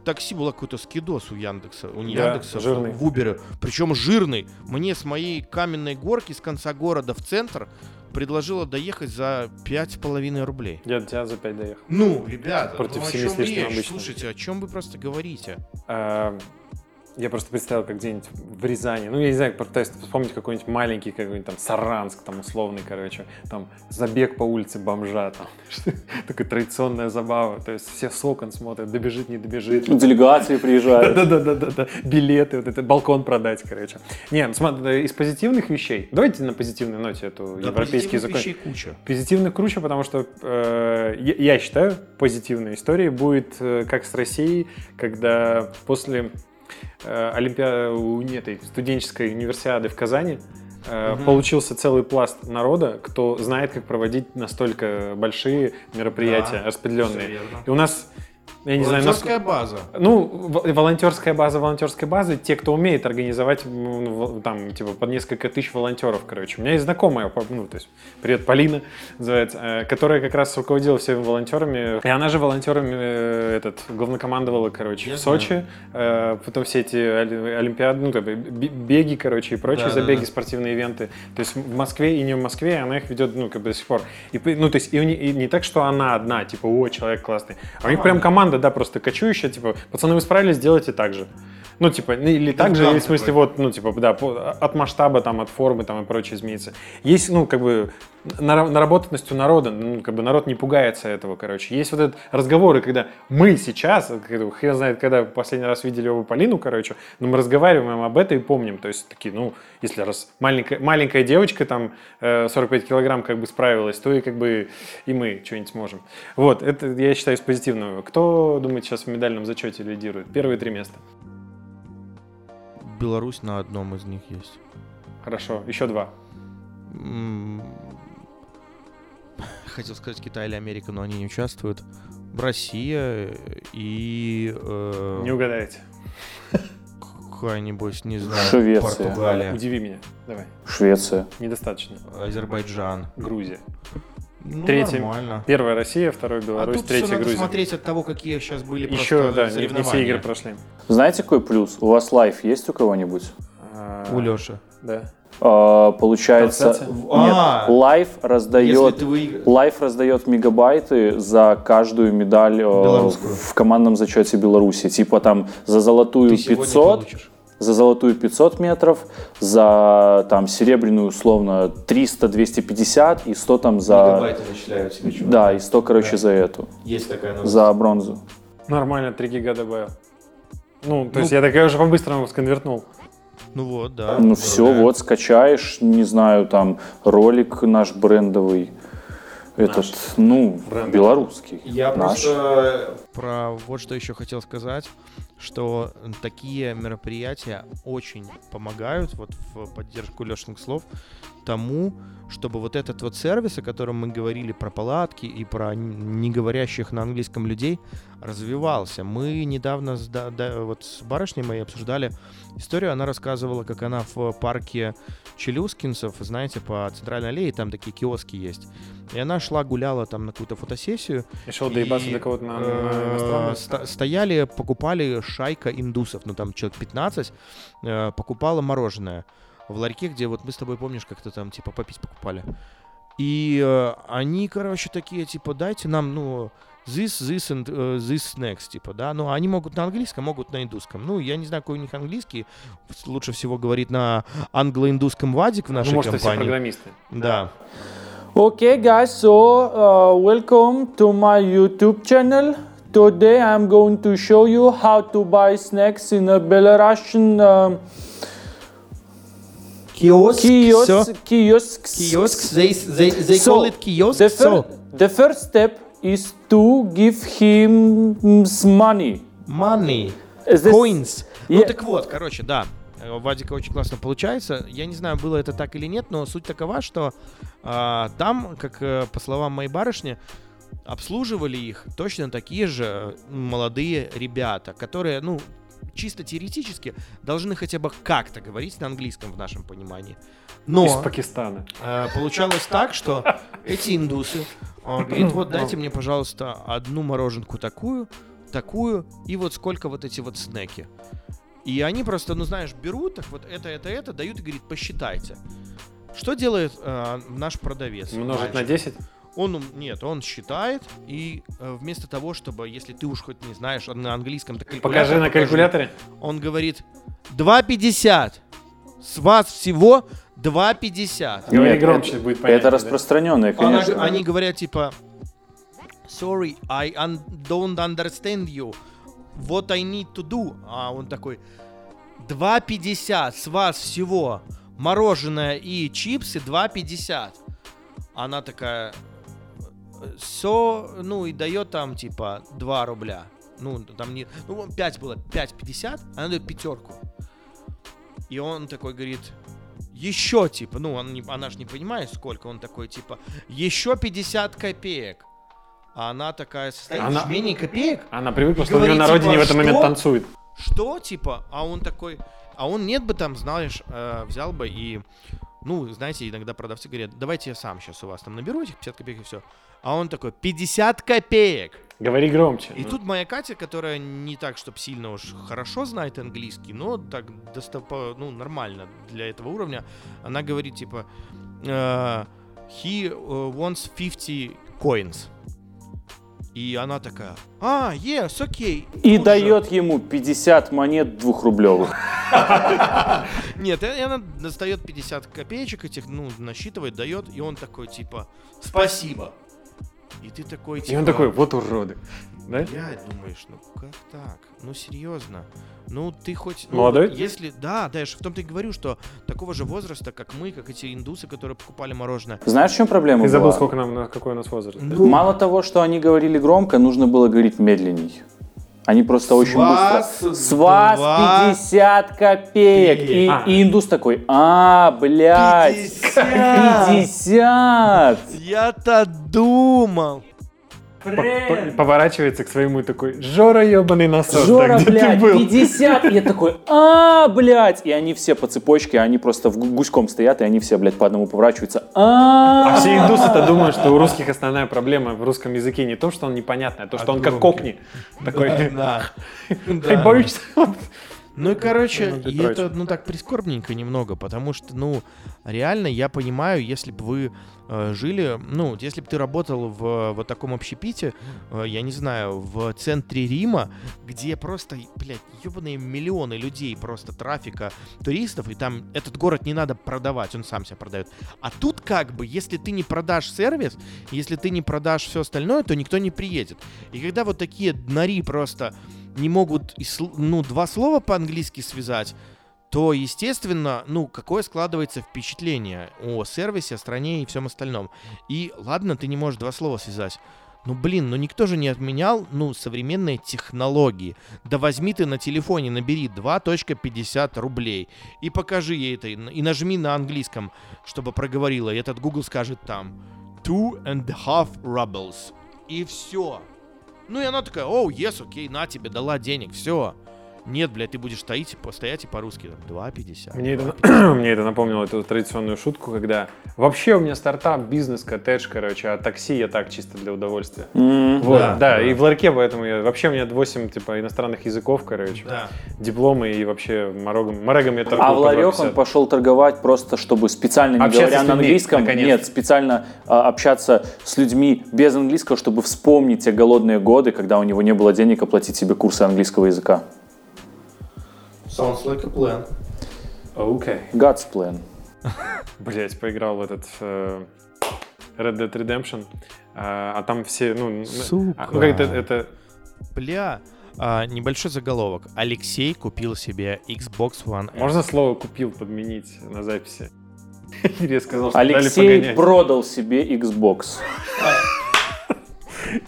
Такси был какой-то скидос у Яндекса, у не Да, Яндекса, жирный. в Убере. Причем жирный. Мне с моей каменной горки с конца города в центр предложила доехать за пять с половиной рублей. Я до тебя за 5 доехал. Ну, ребята, Против ну о чем речь? обычно. Слушайте, о чем вы просто говорите? А, Я просто представил, как где-нибудь в Рязани, ну, я не знаю, пытаюсь вспомнить какой-нибудь маленький, какой-нибудь там Саранск, там условный, короче, там забег по улице бомжа, там, такая традиционная забава, то есть все с окон смотрят, добежит, не добежит. Делегации приезжают. Да-да-да-да, билеты, вот это балкон продать, короче. Не, ну, смотри, из позитивных вещей, давайте на позитивной ноте эту Да, европейский позитивных закон. вещей куча. Позитивных круче, потому что э, я, я считаю, позитивной историей будет э, как с Россией, когда после э, Олимпиады, этой студенческой универсиады в Казани Мгм. получился целый пласт народа, кто знает, как проводить настолько большие мероприятия, Да, распределенные. И у нас я не знаю, насколько... База. Ну, волонтерская база, волонтерская база, те, кто умеет организовать, в- там, типа, под несколько тысяч волонтеров, короче. У меня есть знакомая, ну, то есть, привет, Полина, называется, э, которая как раз руководила всеми волонтерами. И она же волонтерами, э, этот, главнокомандовала, короче, Я в Сочи. Э, Потом все эти оли- олимпиады, ну, как бы, бе- беги, короче, и прочие Да, да, забеги, да. спортивные ивенты. То есть в Москве и не в Москве, она их ведет, ну, как бы до сих пор. И, ну, то есть и, не, и не так, что она одна, типа, о, человек классный. А у них прям команда, да, просто кочующая, типа, пацаны, вы справились, сделайте так же. Ну, типа, ну, или так же, гам или в смысле, такой. вот, ну, типа, да, от масштаба, там, от формы, там, и прочее изменится. Есть, ну, как бы, нара- наработанность у народа, ну, как бы, народ не пугается этого, короче. Есть вот этот разговоры, когда мы сейчас, хрен знает, когда последний раз видели Ову Полину, короче, но мы разговариваем об этом и помним. То есть, такие, ну, если раз маленькая, маленькая девочка, там, э, 45 килограмм, как бы, справилась, то и, как бы, и мы что-нибудь сможем. Вот, это, я считаю, из позитивного. Кто, думает, сейчас в медальном зачете лидирует? Первые три места. Беларусь на одном из них есть. Хорошо, еще два. Хотел сказать Китай или Америка, но они не участвуют. Россия и э, Не угадаете. какая-нибудь, не знаю, Швеция. Португалия. Удиви меня. Давай. Швеция. Недостаточно. Азербайджан. Грузия. Ну, Третье. нормально. Первая Россия, вторая Беларусь, а тут третья всё надо Грузия. смотреть от того, какие сейчас были Еще, да, не, не все игры прошли. Знаете, какой плюс? У вас life есть у кого-нибудь? А, У Леши. Да. А, получается, Трансляция? нет, А, life Если раздает ты выиграешь. Life раздает мегабайты за каждую медаль э, в командном зачете Беларуси. Типа там за золотую Ты сегодня 500, получишь. За золотую 500 метров, за там серебряную условно 300, 250 и 100 там за... Начисляют себе. Да, и 100, короче, Да. за эту, Есть такая новость. за бронзу. Нормально, 3 гига добавил. Ну, то есть я так я уже по-быстрому сконвертнул. Ну вот, да. Ну Да. все, вот скачаешь, не знаю, там ролик наш брендовый, этот, ну, Брендовый. белорусский. Я наш. просто... Про вот что еще хотел сказать, что такие мероприятия очень помогают, вот в поддержку Лешиных слов, тому, чтобы вот этот вот сервис, о котором мы говорили про палатки и про не говорящих на английском людей, развивался. Мы недавно с, да- да- вот с барышней моей обсуждали историю, она рассказывала, как она в парке Челюскинцев, знаете, по центральной аллее, там такие киоски есть. И она шла, гуляла там на какую-то фотосессию, И шел доебаться до кого-то на, на э, стояли, покупали шайка индусов, ну там человек 15, э, покупала мороженое в ларьке, где вот мы с тобой, помнишь, как-то там типа попить покупали. И э, они, короче, такие, типа, дайте нам, ну, this, this and э, this next, типа, да. Ну, они могут на английском, могут на индусском. Ну, я не знаю, какой у них английский. Лучше всего говорит на англо-индусском Вадик в нашей Ну, может, это все компании. программисты. Да. Okay, guys, so uh, welcome to my YouTube channel. Today I'm going to show you how to buy snacks in a Belarusian um, Киоск, kiosk, kiosks. Kiosk, they, they, they So, call it kiosk, The, so, fir- the first step is to give him mm, money. money. Is this- Coins. Ну Yeah. так вот, короче, да. э, У Вадика очень классно получается. Я не знаю, было это так или нет, но суть такова, что а, там, как э, по словам моей барышни, обслуживали их точно такие же э, молодые ребята, которые, ну, чисто теоретически должны хотя бы как-то говорить на английском в нашем понимании. Но Из Пакистана. э, получалось так, что эти индусы э, говорит, вот дайте мне, пожалуйста, одну мороженку такую, такую, и вот сколько вот эти вот снеки. И они просто, ну знаешь, берут, так вот это, это, это, дают и говорит, посчитайте. Что делает э, наш продавец? Умножить на мальчик? 10? Он, нет, он считает, и э, вместо того, чтобы, если ты уж хоть не знаешь на английском, так Покажи на калькуляторе. Он говорит, 2,50. С вас всего 2,50. Говори Нет, громче, это- будет понятно. Это распространенное, Она- конечно. они говорят типа, sorry, I un- don't understand you. What I need to do? А он такой, 2,50 с вас всего. Мороженое и чипсы 2,50. Она такая, все, ну и дает там типа 2 рубля. Ну, там не, ну 5 было, 5,50, она дает пятерку. И он такой говорит, еще типа, ну он не, она же не понимает сколько, он такой типа, еще 50 копеек. а она такая состоит Она- жмении копеек. Она привыкла, что у нее говорит, на родине типа, в этот момент танцует. Что, типа, а он такой, а он нет бы там, знаешь, э, взял бы и, ну, знаете, иногда продавцы говорят, давайте я сам сейчас у вас там наберу этих 50 копеек и все. А он такой, 50 копеек! Говори громче. И Ну. тут моя Катя, которая не так, чтобы сильно уж хорошо знает английский, но так доста- ну, нормально для этого уровня, она говорит, типа, э, he э, wants 50 coins. И она такая, а, yes, окей. И тут же». дает ему 50 монет двухрублевых. Нет, и она достает 50 копеечек этих, ну, насчитывает, дает, и он такой, типа, спасибо. И ты такой, типа... И он такой, вот уроды. Да? Блядь, думаешь, ну как так? Ну серьезно. Ну ты хоть... ну, Молодой? вот Если... Да, да, я же в том-то и говорю, что такого же возраста, как мы, как эти индусы, которые покупали мороженое. Знаешь, в чем проблема Ты забыл, была? сколько нам, на- какой у нас возраст. да? Ну, Мало того, что они говорили громко, нужно было говорить медленней. Они просто очень вас быстро. С вас два 50 копеек. И, А. индус такой, а, блядь, 50! 50! Я-то думал. По- по- Поворачивается к своему и такой, Жора ебаный насос, Жора, да, где блядь, ты был? 50! И я такой, а, блядь! И они все по цепочке, они просто в гу- гуськом стоят, и они все, блядь, по одному поворачиваются. А А, все индусы-то думают, что у русских основная проблема в русском языке не то, что он непонятный, а то, что он как кокни. Такой, Да. ты боишься? Ну и короче, и это ну так прискорбненько немного, потому что, ну, реально я понимаю, если бы вы э, жили, ну, если бы ты работал в вот таком общепите, э, я не знаю, в центре Рима, где просто, блядь, ебаные миллионы людей, просто трафика туристов, и там этот город не надо продавать, он сам себя продает. А тут как бы, если ты не продашь сервис, если ты не продашь все остальное, то никто не приедет. И когда вот такие днари просто не могут и ну, два слова по-английски связать, то, естественно, ну, какое складывается впечатление о сервисе, о стране и всем остальном. И ладно, ты не можешь два слова связать. Ну, блин, ну никто же не отменял, ну, современные технологии. Да возьми ты на телефоне, набери 2.50 рублей и покажи ей это, и нажми на английском, чтобы проговорила, и этот Google скажет там two and a half rubles. И все. Ну и она такая, оу, yes, окей, на тебе, дала денег, все. Нет, блядь, ты будешь стоять, постоять и по-русски. там, 2,50. Мне это, 2,50. мне это напомнило эту традиционную шутку, когда вообще у меня стартап, бизнес, коттедж, короче, а такси я так чисто для удовольствия. м, Вот, Да, да, да. и в ларьке поэтому я, вообще у меня 8 типа иностранных языков, короче, Да. дипломы и вообще морогом, морегом я торгую А в ларек 2,50. он пошел торговать просто, чтобы специально, не Общаться говоря на английском, наконец. нет, специально а, общаться с людьми без английского, чтобы вспомнить те голодные годы, когда у него не было денег оплатить себе курсы английского языка. Sounds like a plan. Окей. God's plan. Блять, поиграл в этот э, Red Dead Redemption, а, а там все, ну, н- Сука. а, ну, как это, это Бля, а, небольшой заголовок. Алексей купил себе Xbox One S. можно слово купил подменить на записи? Или я сказал, что Алексей продал себе Xbox.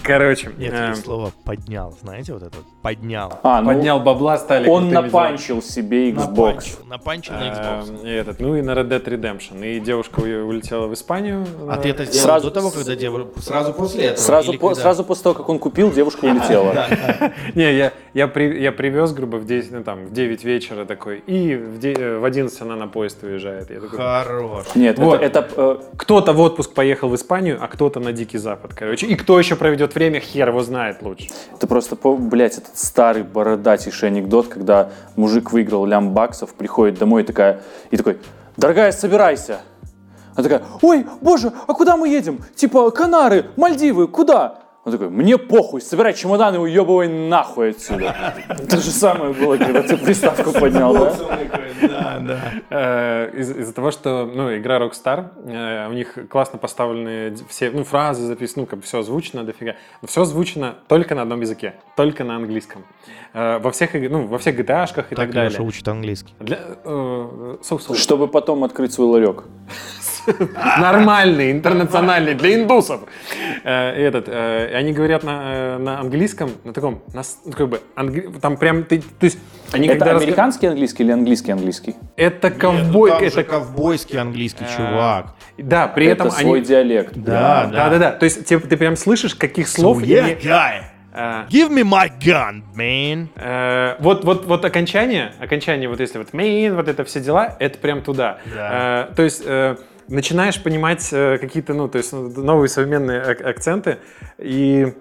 Короче, Нет, э, есть слово поднял. Знаете, вот это вот? поднял. А, ну, поднял бабла, стали он напанчил себе Xbox. Напанчил, напанчил на Xbox. Э, и этот, ну и на Red Dead Redemption. И девушка улетела в Испанию. А э, ты это сделал Сразу- до того, когда девушка... Сразу после этого. Сразу, по- когда? сразу после того, как он купил, девушка улетела. Не, я, я, при- я привез, грубо, в 10, ну, там, в 9 вечера такой, и в, де- э, в 11 она на поезд уезжает. Хорош. Нет, Вот. это, это, э, кто-то в отпуск поехал в Испанию, а кто-то на Дикий Запад, короче. И кто еще проведет время, хер его знает лучше. это просто, блядь, этот старый бородатейший анекдот, когда мужик выиграл лям баксов, приходит домой и такая, и такой, дорогая, собирайся. Она такая, ой, боже, а куда мы едем? Типа, Канары, Мальдивы, куда? Он такой, мне похуй, собирай чемодан и уебывай нахуй отсюда. То же самое было, когда ты приставку поднял, да? Да, да. Э, из- из-за того, что, ну, игра Rockstar, э, у них классно поставлены все, ну, фразы записаны, ну, как бы все озвучено дофига. Но все озвучено только на одном языке, только на английском. Э, во всех, ну, во всех GTA-шках и так, Так далее. учит английский. Для, э, so- so. Чтобы потом открыть свой ларек. Нормальный, интернациональный, для индусов. Э, Этот, э, они говорят на, э, на английском, на таком, на ну, как бы, англи- там прям, ты, то есть, они Это когда американский английский или английский английский? Это ковбой, Там же это ковбойский английский чувак. Да, при Это этом свой они... диалект. Да, Да, да, да. То есть ты прям слышишь, каких слов... So, yeah, guy. э, Give me my gun, man. э, вот, вот, вот окончание, окончание, вот если вот main, вот это все дела, это прям туда. Да. Э, то есть начинаешь понимать э, какие-то, ну, то есть ну, новые современные ак- акценты. И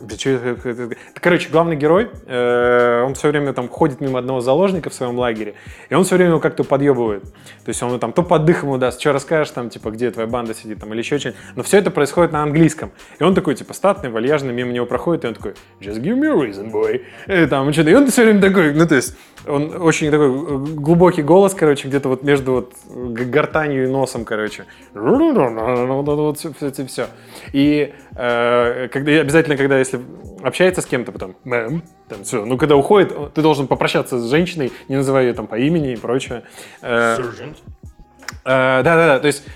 это- Короче, главный герой, э, он все время там ходит мимо одного заложника в своем лагере, и он все время его как-то подъебывает. То есть он там то под дых ему даст, что расскажешь, там, типа, где твоя банда сидит, там, или еще что-нибудь. Но все это происходит на английском. И он такой, типа, статный, вальяжный, мимо него проходит, и он такой, just give me a reason, boy. И, там, что-то. и он все время такой, ну, то есть, он очень такой э, глубокий голос, короче, где-то вот между вот гортанью и носом, короче. Вот все. И э, когда, и обязательно, когда если общается с кем-то, потом, мэм, там все, ну когда уходит, ты должен попрощаться с женщиной, не называя ее там по имени и прочее. Э, Э, Да-да-да, то есть, э,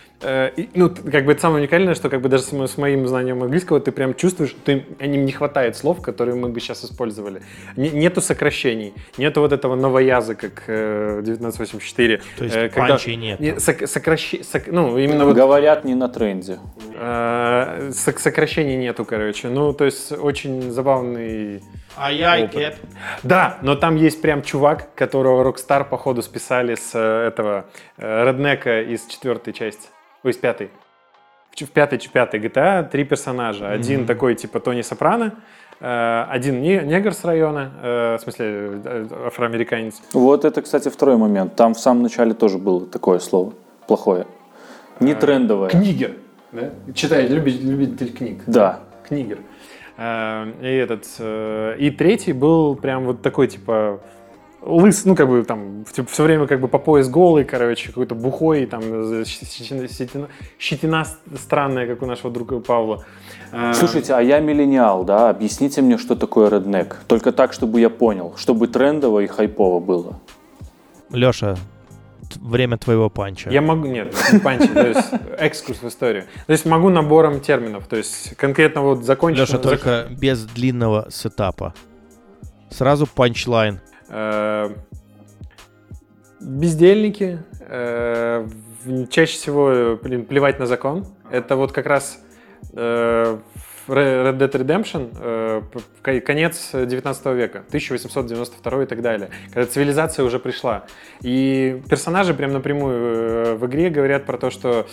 и, ну, как бы это самое уникальное, что как бы даже с, мо- с моим знанием английского ты прям чувствуешь, что им, не хватает слов, которые мы бы сейчас использовали. Не- нету сокращений, нету вот этого новояза, как э, 1984. То есть э, нет. не, сок- сокращи- сок- ну, именно вот Говорят, не на тренде. э, сок- сокращений нету, короче. Ну, то есть очень забавный Ай-яй, кэп. да, но там есть прям чувак, которого Rockstar, походу, списали с э, этого э, Реднека из четвертой части. Ой, из пятой. В, ч- в пятой, пятой GTA три персонажа. Один такой, типа, Тони Сопрано, э, один не- негр с района, э, в смысле, э, афроамериканец. Вот это, кстати, второй момент. Там в самом начале тоже было такое слово. Плохое. Не трендовое. Книгер. Да? Читает, любитель, любитель книг. Да. Книгер. И этот, и третий был прям вот такой, типа, лыс, ну, как бы там, все время как бы по пояс голый, короче, какой-то бухой, там, щетина, щетина- странная, как у нашего друга Павла. Э, Слушайте, а я миллениал, да? Объясните мне, что такое реднек. Только так, чтобы я понял. Чтобы трендово и хайпово было. Леша, время твоего панча. Я могу, нет, не панчи, то есть экскурс в историю. То есть могу набором терминов, то есть конкретно вот закончить. Леша, только без длинного сетапа. Сразу панчлайн. Э, Бездельники, э, чаще всего блин, плевать на закон. Это вот как раз э, Red Dead Redemption э, конец 19 века, 1892 и так далее, когда цивилизация уже пришла. И персонажи прям напрямую э, в игре говорят про то, что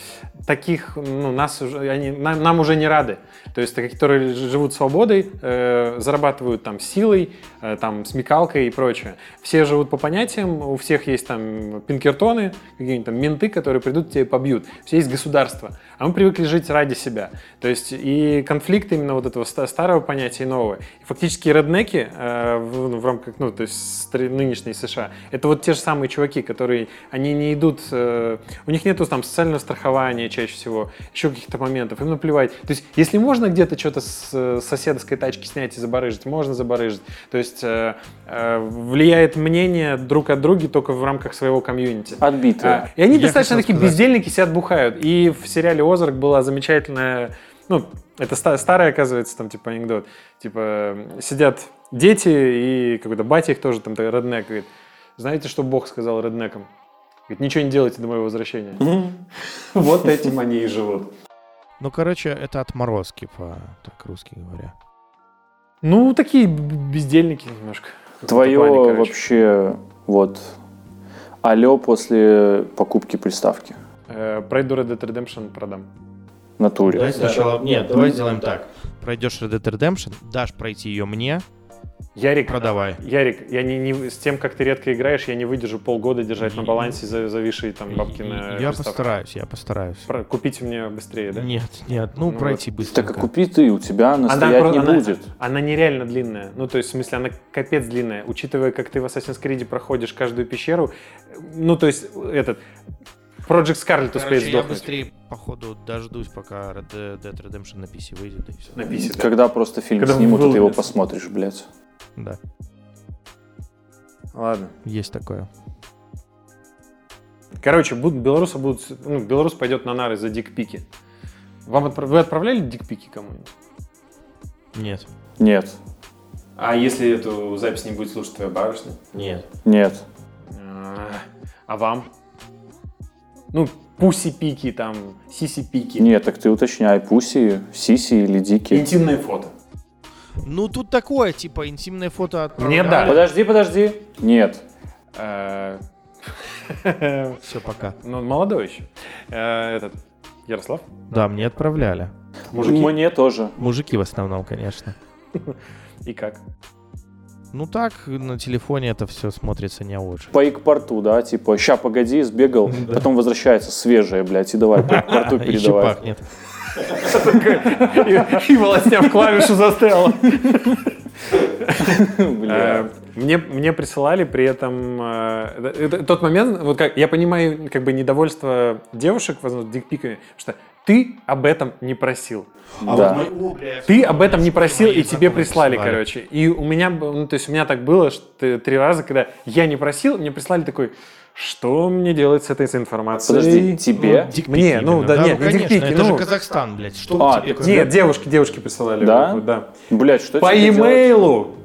таких, ну, нас уже, они, нам, нам уже не рады. То есть, которые живут свободой, э, зарабатывают там силой, там, смекалкой и прочее. Все живут по понятиям, у всех есть там пинкертоны, какие-нибудь там менты, которые придут тебя побьют. Все есть государство. А мы привыкли жить ради себя. То есть и конфликт именно вот этого ста- старого понятия и нового. И фактически реднеки э, в, ну, в рамках, ну, то есть нынешней США, это вот те же самые чуваки, которые, они не идут, э, у них нету там социального страхования чаще всего, еще каких-то моментов, им наплевать. То есть если можно где-то что-то с э, соседской тачки снять и забарыжить, можно забарыжить. То есть э, э, влияет мнение друг от друга только в рамках своего комьюнити. Отбитые. А, и они Я достаточно такие сказать. бездельники, сидят, бухают. И в сериале «Озарк» была замечательная, ну, это ста- старый, оказывается, там, типа, анекдот. Типа, сидят дети, и какой-то батя их тоже, там, реднек, говорит, знаете, что Бог сказал реднекам? Говорит, ничего не делайте до моего возвращения. Вот этим они и живут. Ну, короче, это отморозки, по так русски говоря. Ну, такие бездельники немножко. Твое плане, вообще вот алло после покупки приставки Э, Пройду Red Dead Redemption, продам. Натуре. Давай сначала... Нет, давай сделаем так. Пройдешь Red Dead Redemption, дашь пройти ее мне, Ярик, продавай. Ярик, я не, не- с тем, как ты редко играешь, я не выдержу полгода держать на балансе за- зависшие там бабки на Я приставку. постараюсь, я постараюсь. Про- Купите мне быстрее, да? Нет, нет, ну, Ну пройти Так быстренько. а купи ты, у тебя она Она, стоять не она- будет. она нереально длинная. Ну, то есть, в смысле, она капец длинная. Учитывая, как ты в Assassin's Creed проходишь каждую пещеру, ну, то есть, этот, Project Scarlet успеет Короче, я сдохнуть. быстрее, походу, дождусь, пока Red Dead Redemption на PC выйдет, и все. На писе, да. Когда просто фильм Когда снимут, и ты его посмотришь, блядь. Да, Ладно. есть такое. Короче, будут, белорусы будут, ну, белорус пойдет на нары за дикпики. Вам отправ- вы отправляли дикпики кому-нибудь? Нет. Нет, А если эту запись не будет слушать твоя барышня? Нет. нет. А, А вам? Ну, пуси-пики, там, сиси-пики. Нет, так ты уточняй, пуси, сиси или дики. Интимные фото. Ну, тут такое, типа, интимное фото от... Мне да. Подожди, подожди. Нет. Э, Все, пока. Ну, молодой еще. Э, Этот, Ярослав? Да, мне отправляли. Мужики? Мне тоже. Мужики в основном, конечно. И как? Ну так, на телефоне это все смотрится не очень. По экпорту, да, типа, ща, погоди, сбегал, потом возвращается свежее, блядь, и давай по экпорту Еще передавай. пахнет. И волосня в клавишу застряла. Бля. Э, Мне, мне присылали при этом э, тот момент, вот как я понимаю, как бы недовольство девушек, возможно, дикпиками, что ты об этом не просил. Да. Ты об этом не просил, и тебе прислали, присылали. короче. И у меня, ну, то есть у меня так было, что три раза, когда я не просил, мне прислали такой, что мне делать с этой информацией? Подожди, тебе? Дикпики Мне, ну, именно, да, нет, ну, не конечно, дикпики, это ну. же Казахстан, блядь. Что А, тебе? Нет, девушки, девушки присылали. Да? вот, да. Блять, что По имейлу.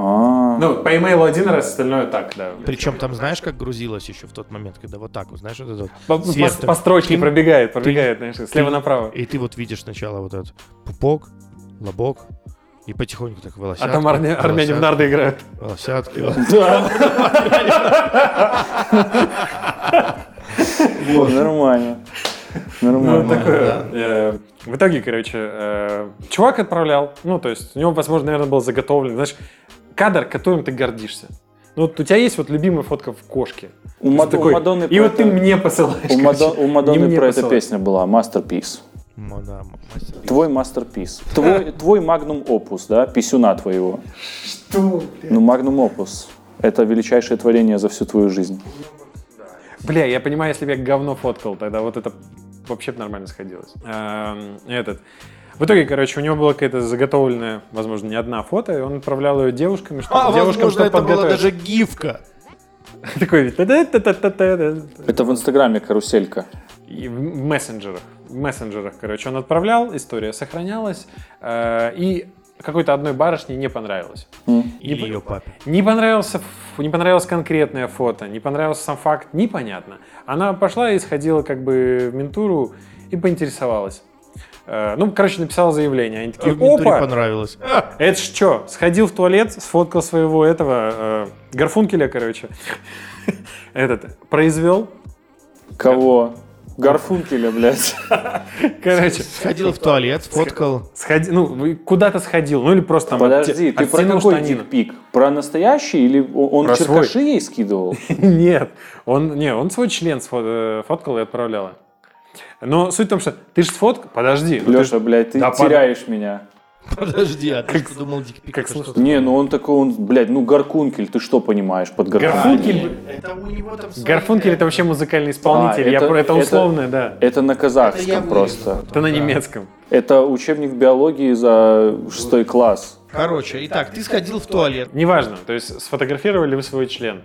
А, Ну, по имейлу один раз, остальное так, да. Причем там знаешь, как грузилось еще в тот момент, когда вот так вот, знаешь, вот это вот По, строчке Ты- пробегает, пробегает, знаешь, слева ты- направо. И ты вот видишь сначала вот этот пупок, лобок, и потихоньку так А волосятки. там армя- армяне в нарды играют. Волосятки. нормально. Ну, Нормально. такое. Э, В итоге, короче, э, чувак отправлял, ну, то есть у него, возможно, наверное, был заготовлен, знаешь, кадр, которым ты гордишься. Ну, вот у тебя есть вот любимая фотка в кошке. У Ты Мад- у такой, Мадонны И вот ты это- мне посылаешь. У, Мадо- короче, у Мадонны мне про это посылать. песня была «Masterpiece». Ну да, мастер. Твой мастерпис. Твой, твой магнум опус, да, писюна твоего. Что? Ну, магнум опус. Это величайшее творение за всю твою жизнь. Бля, я понимаю, если бы я говно фоткал, тогда вот это вообще бы нормально сходилось. Эм, Этот. В итоге, короче, у него была какая-то заготовленная, возможно, не одна фото, и он отправлял ее девушкам, чтобы А, девушкам, возможно, чтобы это была даже гифка. Такой. Это в Инстаграме каруселька. И в мессенджерах. В мессенджерах, короче, он отправлял, история сохранялась, э, и какой-то одной барышне не понравилось. Или по- ее папе. Не понравился, не понравилось конкретное фото, не понравился сам факт, непонятно. Она пошла и сходила как бы в ментуру и поинтересовалась. Э, Ну, короче, написала заявление. Они такие, ментуре опа, понравилось. это ж что? Сходил в туалет, сфоткал своего этого э, Гарфункеля, короче. Этот, произвел. Кого? Гарфункеля, блядь. Короче, Ходил в туалет, сфоткал. сходи, ну, куда-то сходил, ну или просто там Подожди, отте- ты про какой штанину. дикпик? Про настоящий или он Про свой. черкаши ей скидывал? Нет, он, не, он свой член сфо- э, фоткал и отправляла. Но суть в том, что ты же сфоткал, подожди. ну ты ж- Леша, блядь, ты Да, под- теряешь меня. Подожди, а ты что думал, дикпик? как это что? Не, ну он такой, он, блядь, ну Гаркункель, ты что понимаешь под Гаркункель? Гарфункель, Это у него там свои- Гарфункель это вообще музыкальный исполнитель, А, я это- про- это это- условное, да. Это на Это я казахском вырежу просто. потом, Это на да. немецком. Это учебник биологии за шестой класс. Короче, итак, ты сходил в туалет. Неважно, то есть сфотографировали вы свой член.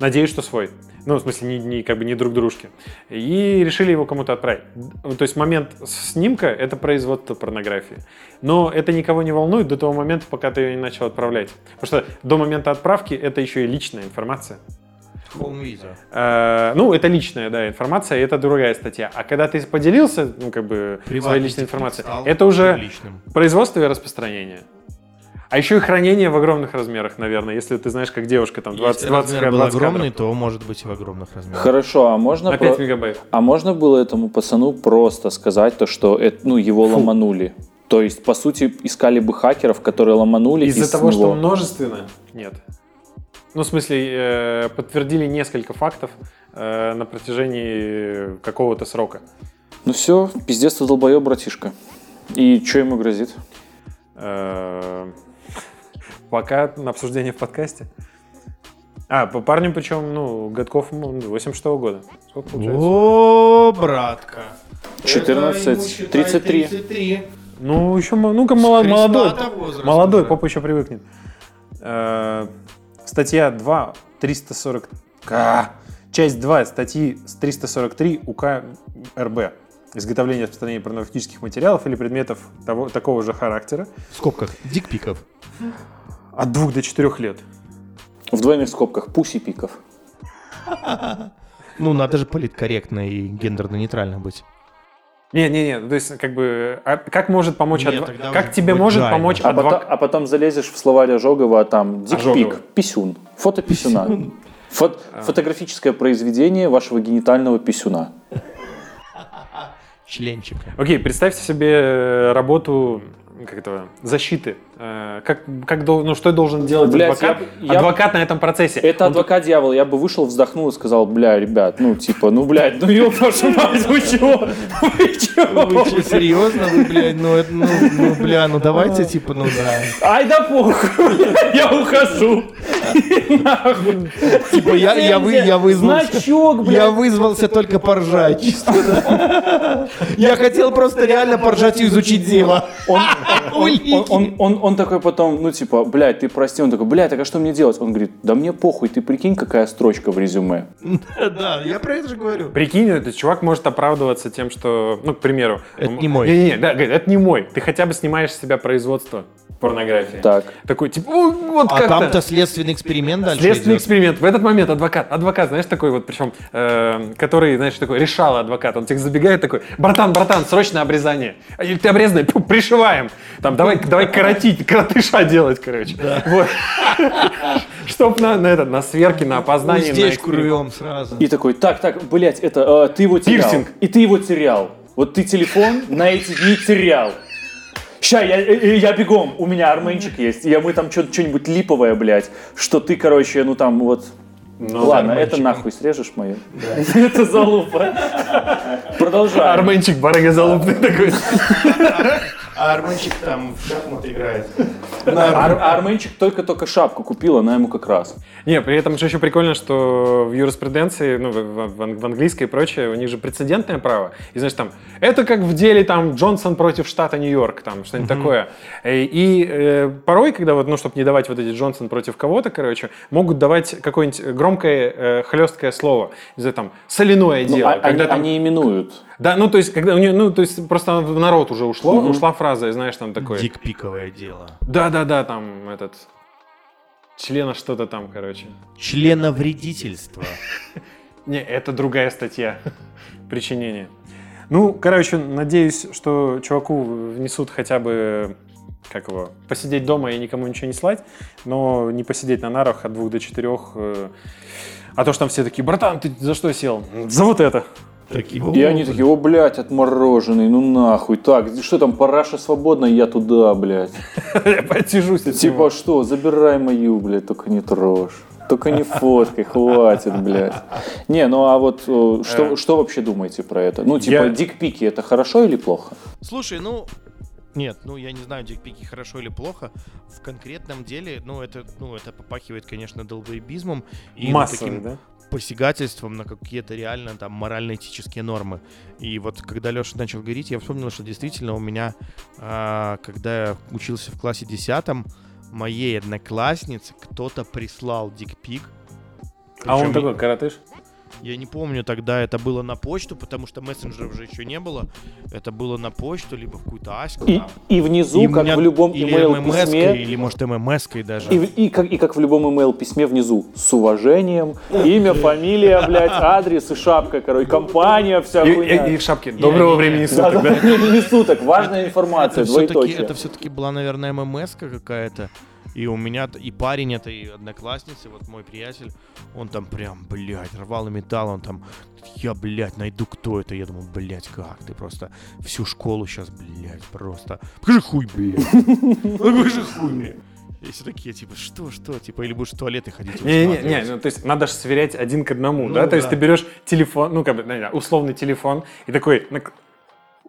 Надеюсь, что свой. Ну, в смысле, не, не- как бы не друг дружки. И решили его кому-то отправить. То есть момент снимка — это производство порнографии. Но это никого не волнует до того момента, пока ты ее не начал отправлять. Потому что до момента отправки это еще и личная информация. Home video. Э, ну, это личная, да, информация, это другая статья. А когда ты поделился, ну, как бы, своей личной информацией, это уже публичным. производство и распространение. А еще и хранение в огромных размерах, наверное, если ты знаешь, как девушка, там, 20, Если 20, размер был 20 кадров. огромный, то может быть и в огромных размерах. Хорошо, а можно, На 5 про- мегабайт. а можно было этому пацану просто сказать то, что это, ну, его ломанули? То есть, по сути, искали бы хакеров, которые ломанули Из-за из того, что него. множественно, нет. Ну, в смысле, э, подтвердили несколько фактов э, на протяжении какого-то срока. Ну все, пиздец ты долбоеб, братишка. И что ему грозит? Пока на обсуждение в подкасте. А, по парню причем, ну, годков м, 86 года. Сколько получается? О, братка. 14, 33. 33. Ну, еще, ну-ка, молодой. Молодой, уже. попа еще привыкнет. Э, Статья 2, 340... Ка- часть 2 статьи с 343 УК РБ. Изготовление и распространение порнографических материалов или предметов того, такого же характера В скобках. Дикпиков. От 2 до 4 лет. В двойных скобках пуси пиков. Ну, надо же политкорректно и гендерно-нейтрально быть. Не-не-не, то есть как бы, а как может помочь, Нет, как тебе может жально. помочь А потом, адвокат? а потом залезешь в словарь Ожогова, а там дикпик, писюн, фото писюна. Фот- фотографическое произведение вашего генитального писюна. Членчика. Окей, представьте себе э, работу как это, защиты. Э, Как, как ну, что должен делать Блядь, адвокат, я- я- адвокат на этом процессе? Это Он адвокат дьявола. Я бы вышел, вздохнул и сказал, бля, ребят, ну типа, ну блядь, ну ёб вашу мать, вы чего? Вы чего? Вы что, серьезно? Вы, блядь, ну, это, ну, ну, бля, ну давайте, типа, ну да. Ай да похуй, я ухожу. Нахуй. Типа, я, я, вы, я вызвался. Значок, блядь. Я вызвался только поржать. чисто, да. Я хотел просто реально поржать и изучить дело. Он, он, такой потом, ну типа, блядь, ты прости, он такой, блядь, так а что мне делать? Он говорит, да мне похуй, ты прикинь, какая строчка в резюме. Да, я про это же говорю. Прикинь, этот чувак может оправдываться тем, что, ну, к примеру... Это не мой. Не-не-не, да, говорит, это не мой. Ты хотя бы снимаешь с себя производство порнографии. Так. Такой, типа, «О, вот А как-то... там-то следственный эксперимент дальше Следственный идет. эксперимент. В этот момент адвокат, адвокат, знаешь, такой вот, причем, э, который, знаешь, такой решал адвокат. Он тебе забегает такой, братан, братан, срочно обрезание. А, или Ты обрезанный, пу, пришиваем. Там, давай, давай коротить, коротыша делать, короче. Вот. Чтоб на, на, это, на сверке, на Уздечку эксперимент. рвем сразу. И такой, так, так, блядь, это, э, ты его терял. Пирсинг. И ты его терял. Вот ты телефон на эти дни терял. Ща, я, э, э, я бегом, у меня арменчик есть, я мы там что- что-нибудь липовое, блядь, что ты, короче, ну там вот... Ну, Ладно, арменчик. это нахуй срежешь мою. Это залупа. Продолжай. Арменчик, барыга залупный такой. А Арменчик там в шахматы играет. Ар- Арменчик только-только шапку купил, она ему как раз. Не, при этом же еще прикольно, что в юриспруденции, ну, в, в- в ан- в английской и прочее, у них же прецедентное право. И, знаешь, там, это как в деле там Джонсон против штата Нью-Йорк, там, что-нибудь такое. И, и, э, порой, когда вот, ну, чтобы не давать вот эти Джонсон против кого-то, короче, могут давать какое-нибудь громкое, э, хлесткое слово. Не знаю, там, соляное Ну, дело. а- когда они, там- они именуют. Да, ну, то есть, когда у нее, ну, то есть, просто в народ уже ушло, ушла фраза, и, знаешь, там такой... Дикпиковое дело. Да-да-да, там, этот... Члена что-то там, короче. Членовредительство. Не, это другая статья. Причинение. Ну, короче, надеюсь, что чуваку внесут хотя бы, как его, посидеть дома и никому ничего не слать, но не посидеть на нарах от двух до четырех. э, А то, что там все такие, братан, ты за что сел? За вот это. И они такие, о, блядь, отмороженный, ну нахуй. Так, что там, параша свободна, я туда, блядь. Я подсижусь. от Типа что, забирай мою, блядь, только не трожь. Только не фоткай, хватит, блядь. Не, ну а вот э, что, что вообще думаете про это? Ну, типа, Я- дикпики это хорошо или плохо? Слушай, ну... Нет, ну я не знаю, дикпики хорошо или плохо. В конкретном деле, ну это, ну это попахивает, конечно, долбоебизмом и ну, Массовый, таким да? посягательством на какие-то реально там морально-этические нормы. И вот когда Леша начал говорить, я вспомнил, что действительно у меня, а, когда я учился в классе 10 моей однокласснице кто-то прислал дикпик. А он Причем такой, коротыш? Я не помню, тогда это было на почту, потому что мессенджеров же еще не было. Это было на почту, либо в какую-то аську. И, там. и внизу, И как меня- в любом или email письме, или может ММС-кой даже. и, и как, и как в любом email письме внизу, с уважением, имя, фамилия, блядь, адрес и шапка, короче, компания, вся И, хуйня. и- и в шапке. Доброго не- времени суток, Да, да? да, не, не суток, важная информация, это все-таки, это все-таки была, наверное, ММС какая-то. И у меня, и парень этой одноклассницы, вот мой приятель, он там прям, блядь, рвал и металл, он там, я, блядь, найду, кто это. Я думаю, блядь, как ты просто всю школу сейчас, блядь, просто. Покажи хуй, блядь. Покажи хуй мне. И все такие, типа, что, что? Типа, или будешь в туалеты ходить и Не, не, не, ну то есть надо же сверять один к одному, Ну да? То есть да. ты берешь телефон, ну как бы, условный телефон, и такой,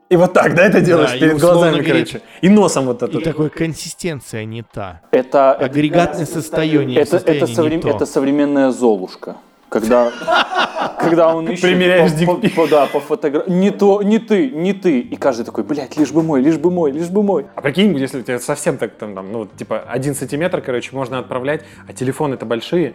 и вот так, да, это делаешь и перед глазами, говорит- короче, и носом вот И это. такой, консистенция не та. Это, это, Агрегатное состояние, это, состояние это, соврем- не то. это современная Золушка. Когда, когда он ищет Примеряешь по, по, по- да, по фотографии. Не то, не ты, не ты. И каждый такой, блядь, лишь бы мой, лишь бы мой, лишь бы мой. А прикинь, если у тебя совсем так там, там, ну, типа, один сантиметр, короче, можно отправлять, а телефоны-то большие,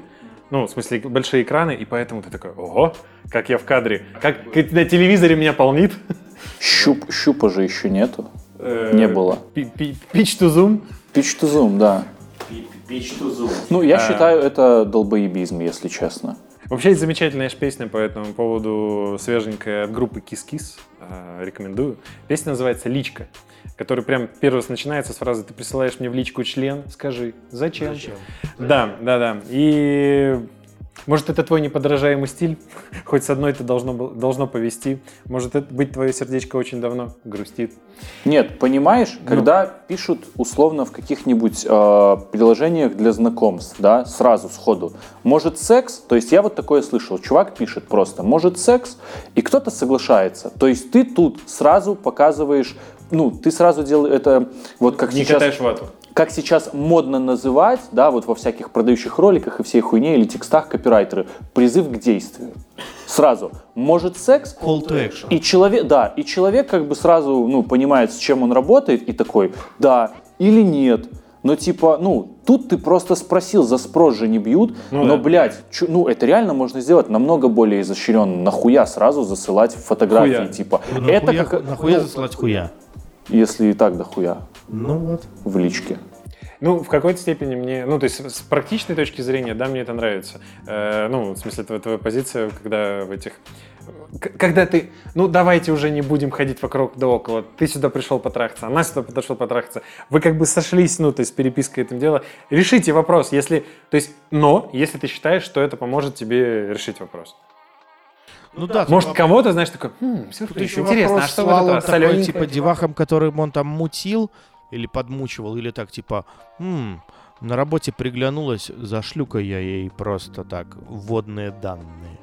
Ну, в смысле, большие экраны, и поэтому ты такой, ого, как я в кадре. Как на телевизоре меня полнит. Щуп, щупа же еще нету. Э, Не было. Pitch to zoom. Pitch to zoom, да. Пич to zoom. Ну, я считаю, это долбоебизм, если честно. Вообще, есть замечательная песня по этому поводу, свеженькая от группы Kiss. Э, Рекомендую. Песня называется «Личка», которая прям первый раз начинается с фразы «Ты присылаешь мне в личку член, скажи, зачем?» Да, да, да. И может, это твой неподражаемый стиль? Хоть с одной это должно, должно повести. Может, это быть твое сердечко очень давно грустит. Нет, понимаешь, когда пишут условно в каких-нибудь э, приложениях для знакомств, да, сразу сходу, может секс, то есть я вот такое слышал, чувак пишет просто, может секс, и кто-то соглашается, то есть ты тут сразу показываешь, ну, ты сразу делаешь это, вот как Не сейчас катаешь вату. Как сейчас модно называть, да, вот во всяких продающих роликах и всей хуйне или текстах копирайтеры, призыв к действию. Сразу. Может секс, Call to action. и человек, да, и человек как бы сразу, ну, понимает, с чем он работает, и такой, да или нет. Но типа, ну, тут ты просто спросил, за спрос же не бьют, Ну но, да. блядь, чё- ну, это реально можно сделать намного более изощренно. Нахуя сразу засылать фотографии, Хуя. типа. Ну, это нахуя, как, нахуя ну, засылать хуя? если и так дохуя Ну вот. в личке. Ну, в какой-то степени мне, ну, то есть с практичной точки зрения, да, мне это нравится. Э, ну, в смысле, твоя, твоя позиция, когда в этих... к- Когда ты, ну, давайте уже не будем ходить вокруг да около. Ты сюда пришел потрахаться, она сюда подошел потрахаться. Вы как бы сошлись, ну, то есть перепиской этим дело. Решите вопрос, если... То есть, но, если ты считаешь, что это поможет тебе решить вопрос. Ну да, Может, воп- кого-то, знаешь, такой, хм, сюрприз, еще интересно, вопрос а что в этот раз? такой, типа, девахам, которым он там мутил или подмучивал, или так, типа, «М, на работе приглянулась, зашлю-ка я ей просто так вводные данные.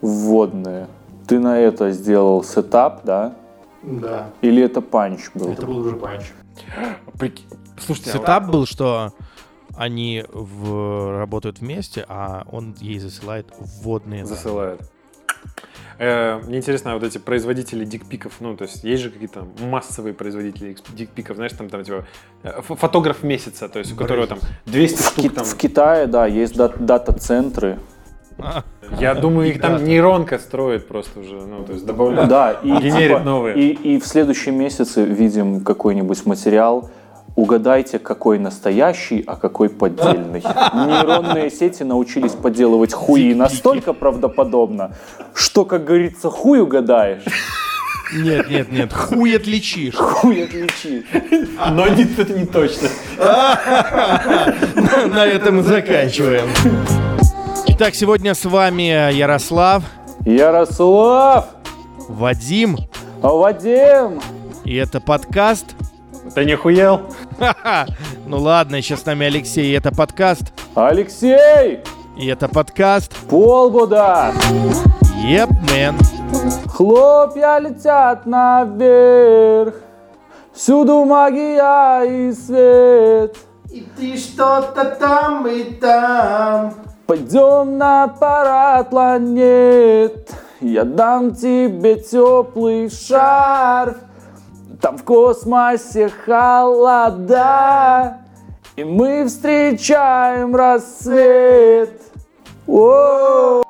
Вводные. Ты на это сделал сетап, да? Да. Или это панч был? был уже панч. Прикинь. Слушайте, а Сетап был, что они в- работают вместе, а он ей засылает вводные данные. Э, Мне интересно, а вот эти производители дикпиков, ну, то есть есть же какие-то массовые производители дикпиков, знаешь, там, там типа, э, фотограф месяца, то есть у которого там 200 В, Ки- штук там. в Китае, да, есть дат- дата-центры. А, Я думаю, их там нейронка строит просто уже, ну, то есть добавляет. Да, и, Генерит типа, новые. И, и в следующем месяце видим какой-нибудь материал. Угадайте, какой настоящий, а какой поддельный. Нейронные сети научились подделывать хуи настолько правдоподобно, что, как говорится, хуй угадаешь, Нет, нет, нет, хуй отличишь. хуй отличишь. Но не- это не точно. На этом и заканчиваем. Итак, сегодня с вами Ярослав, Ярослав, Вадим, Вадим, и это подкаст. Ты не хуел? Ха-ха. Ну ладно, сейчас с нами Алексей, и это подкаст. Алексей, И это подкаст. полгода. Еп, мэн. Хлопья летят наверх, всюду магия и свет. И ты что-то там и там. Пойдем на парад планет, я дам тебе теплый шарф. Там в космосе холода, и мы встречаем рассвет. О,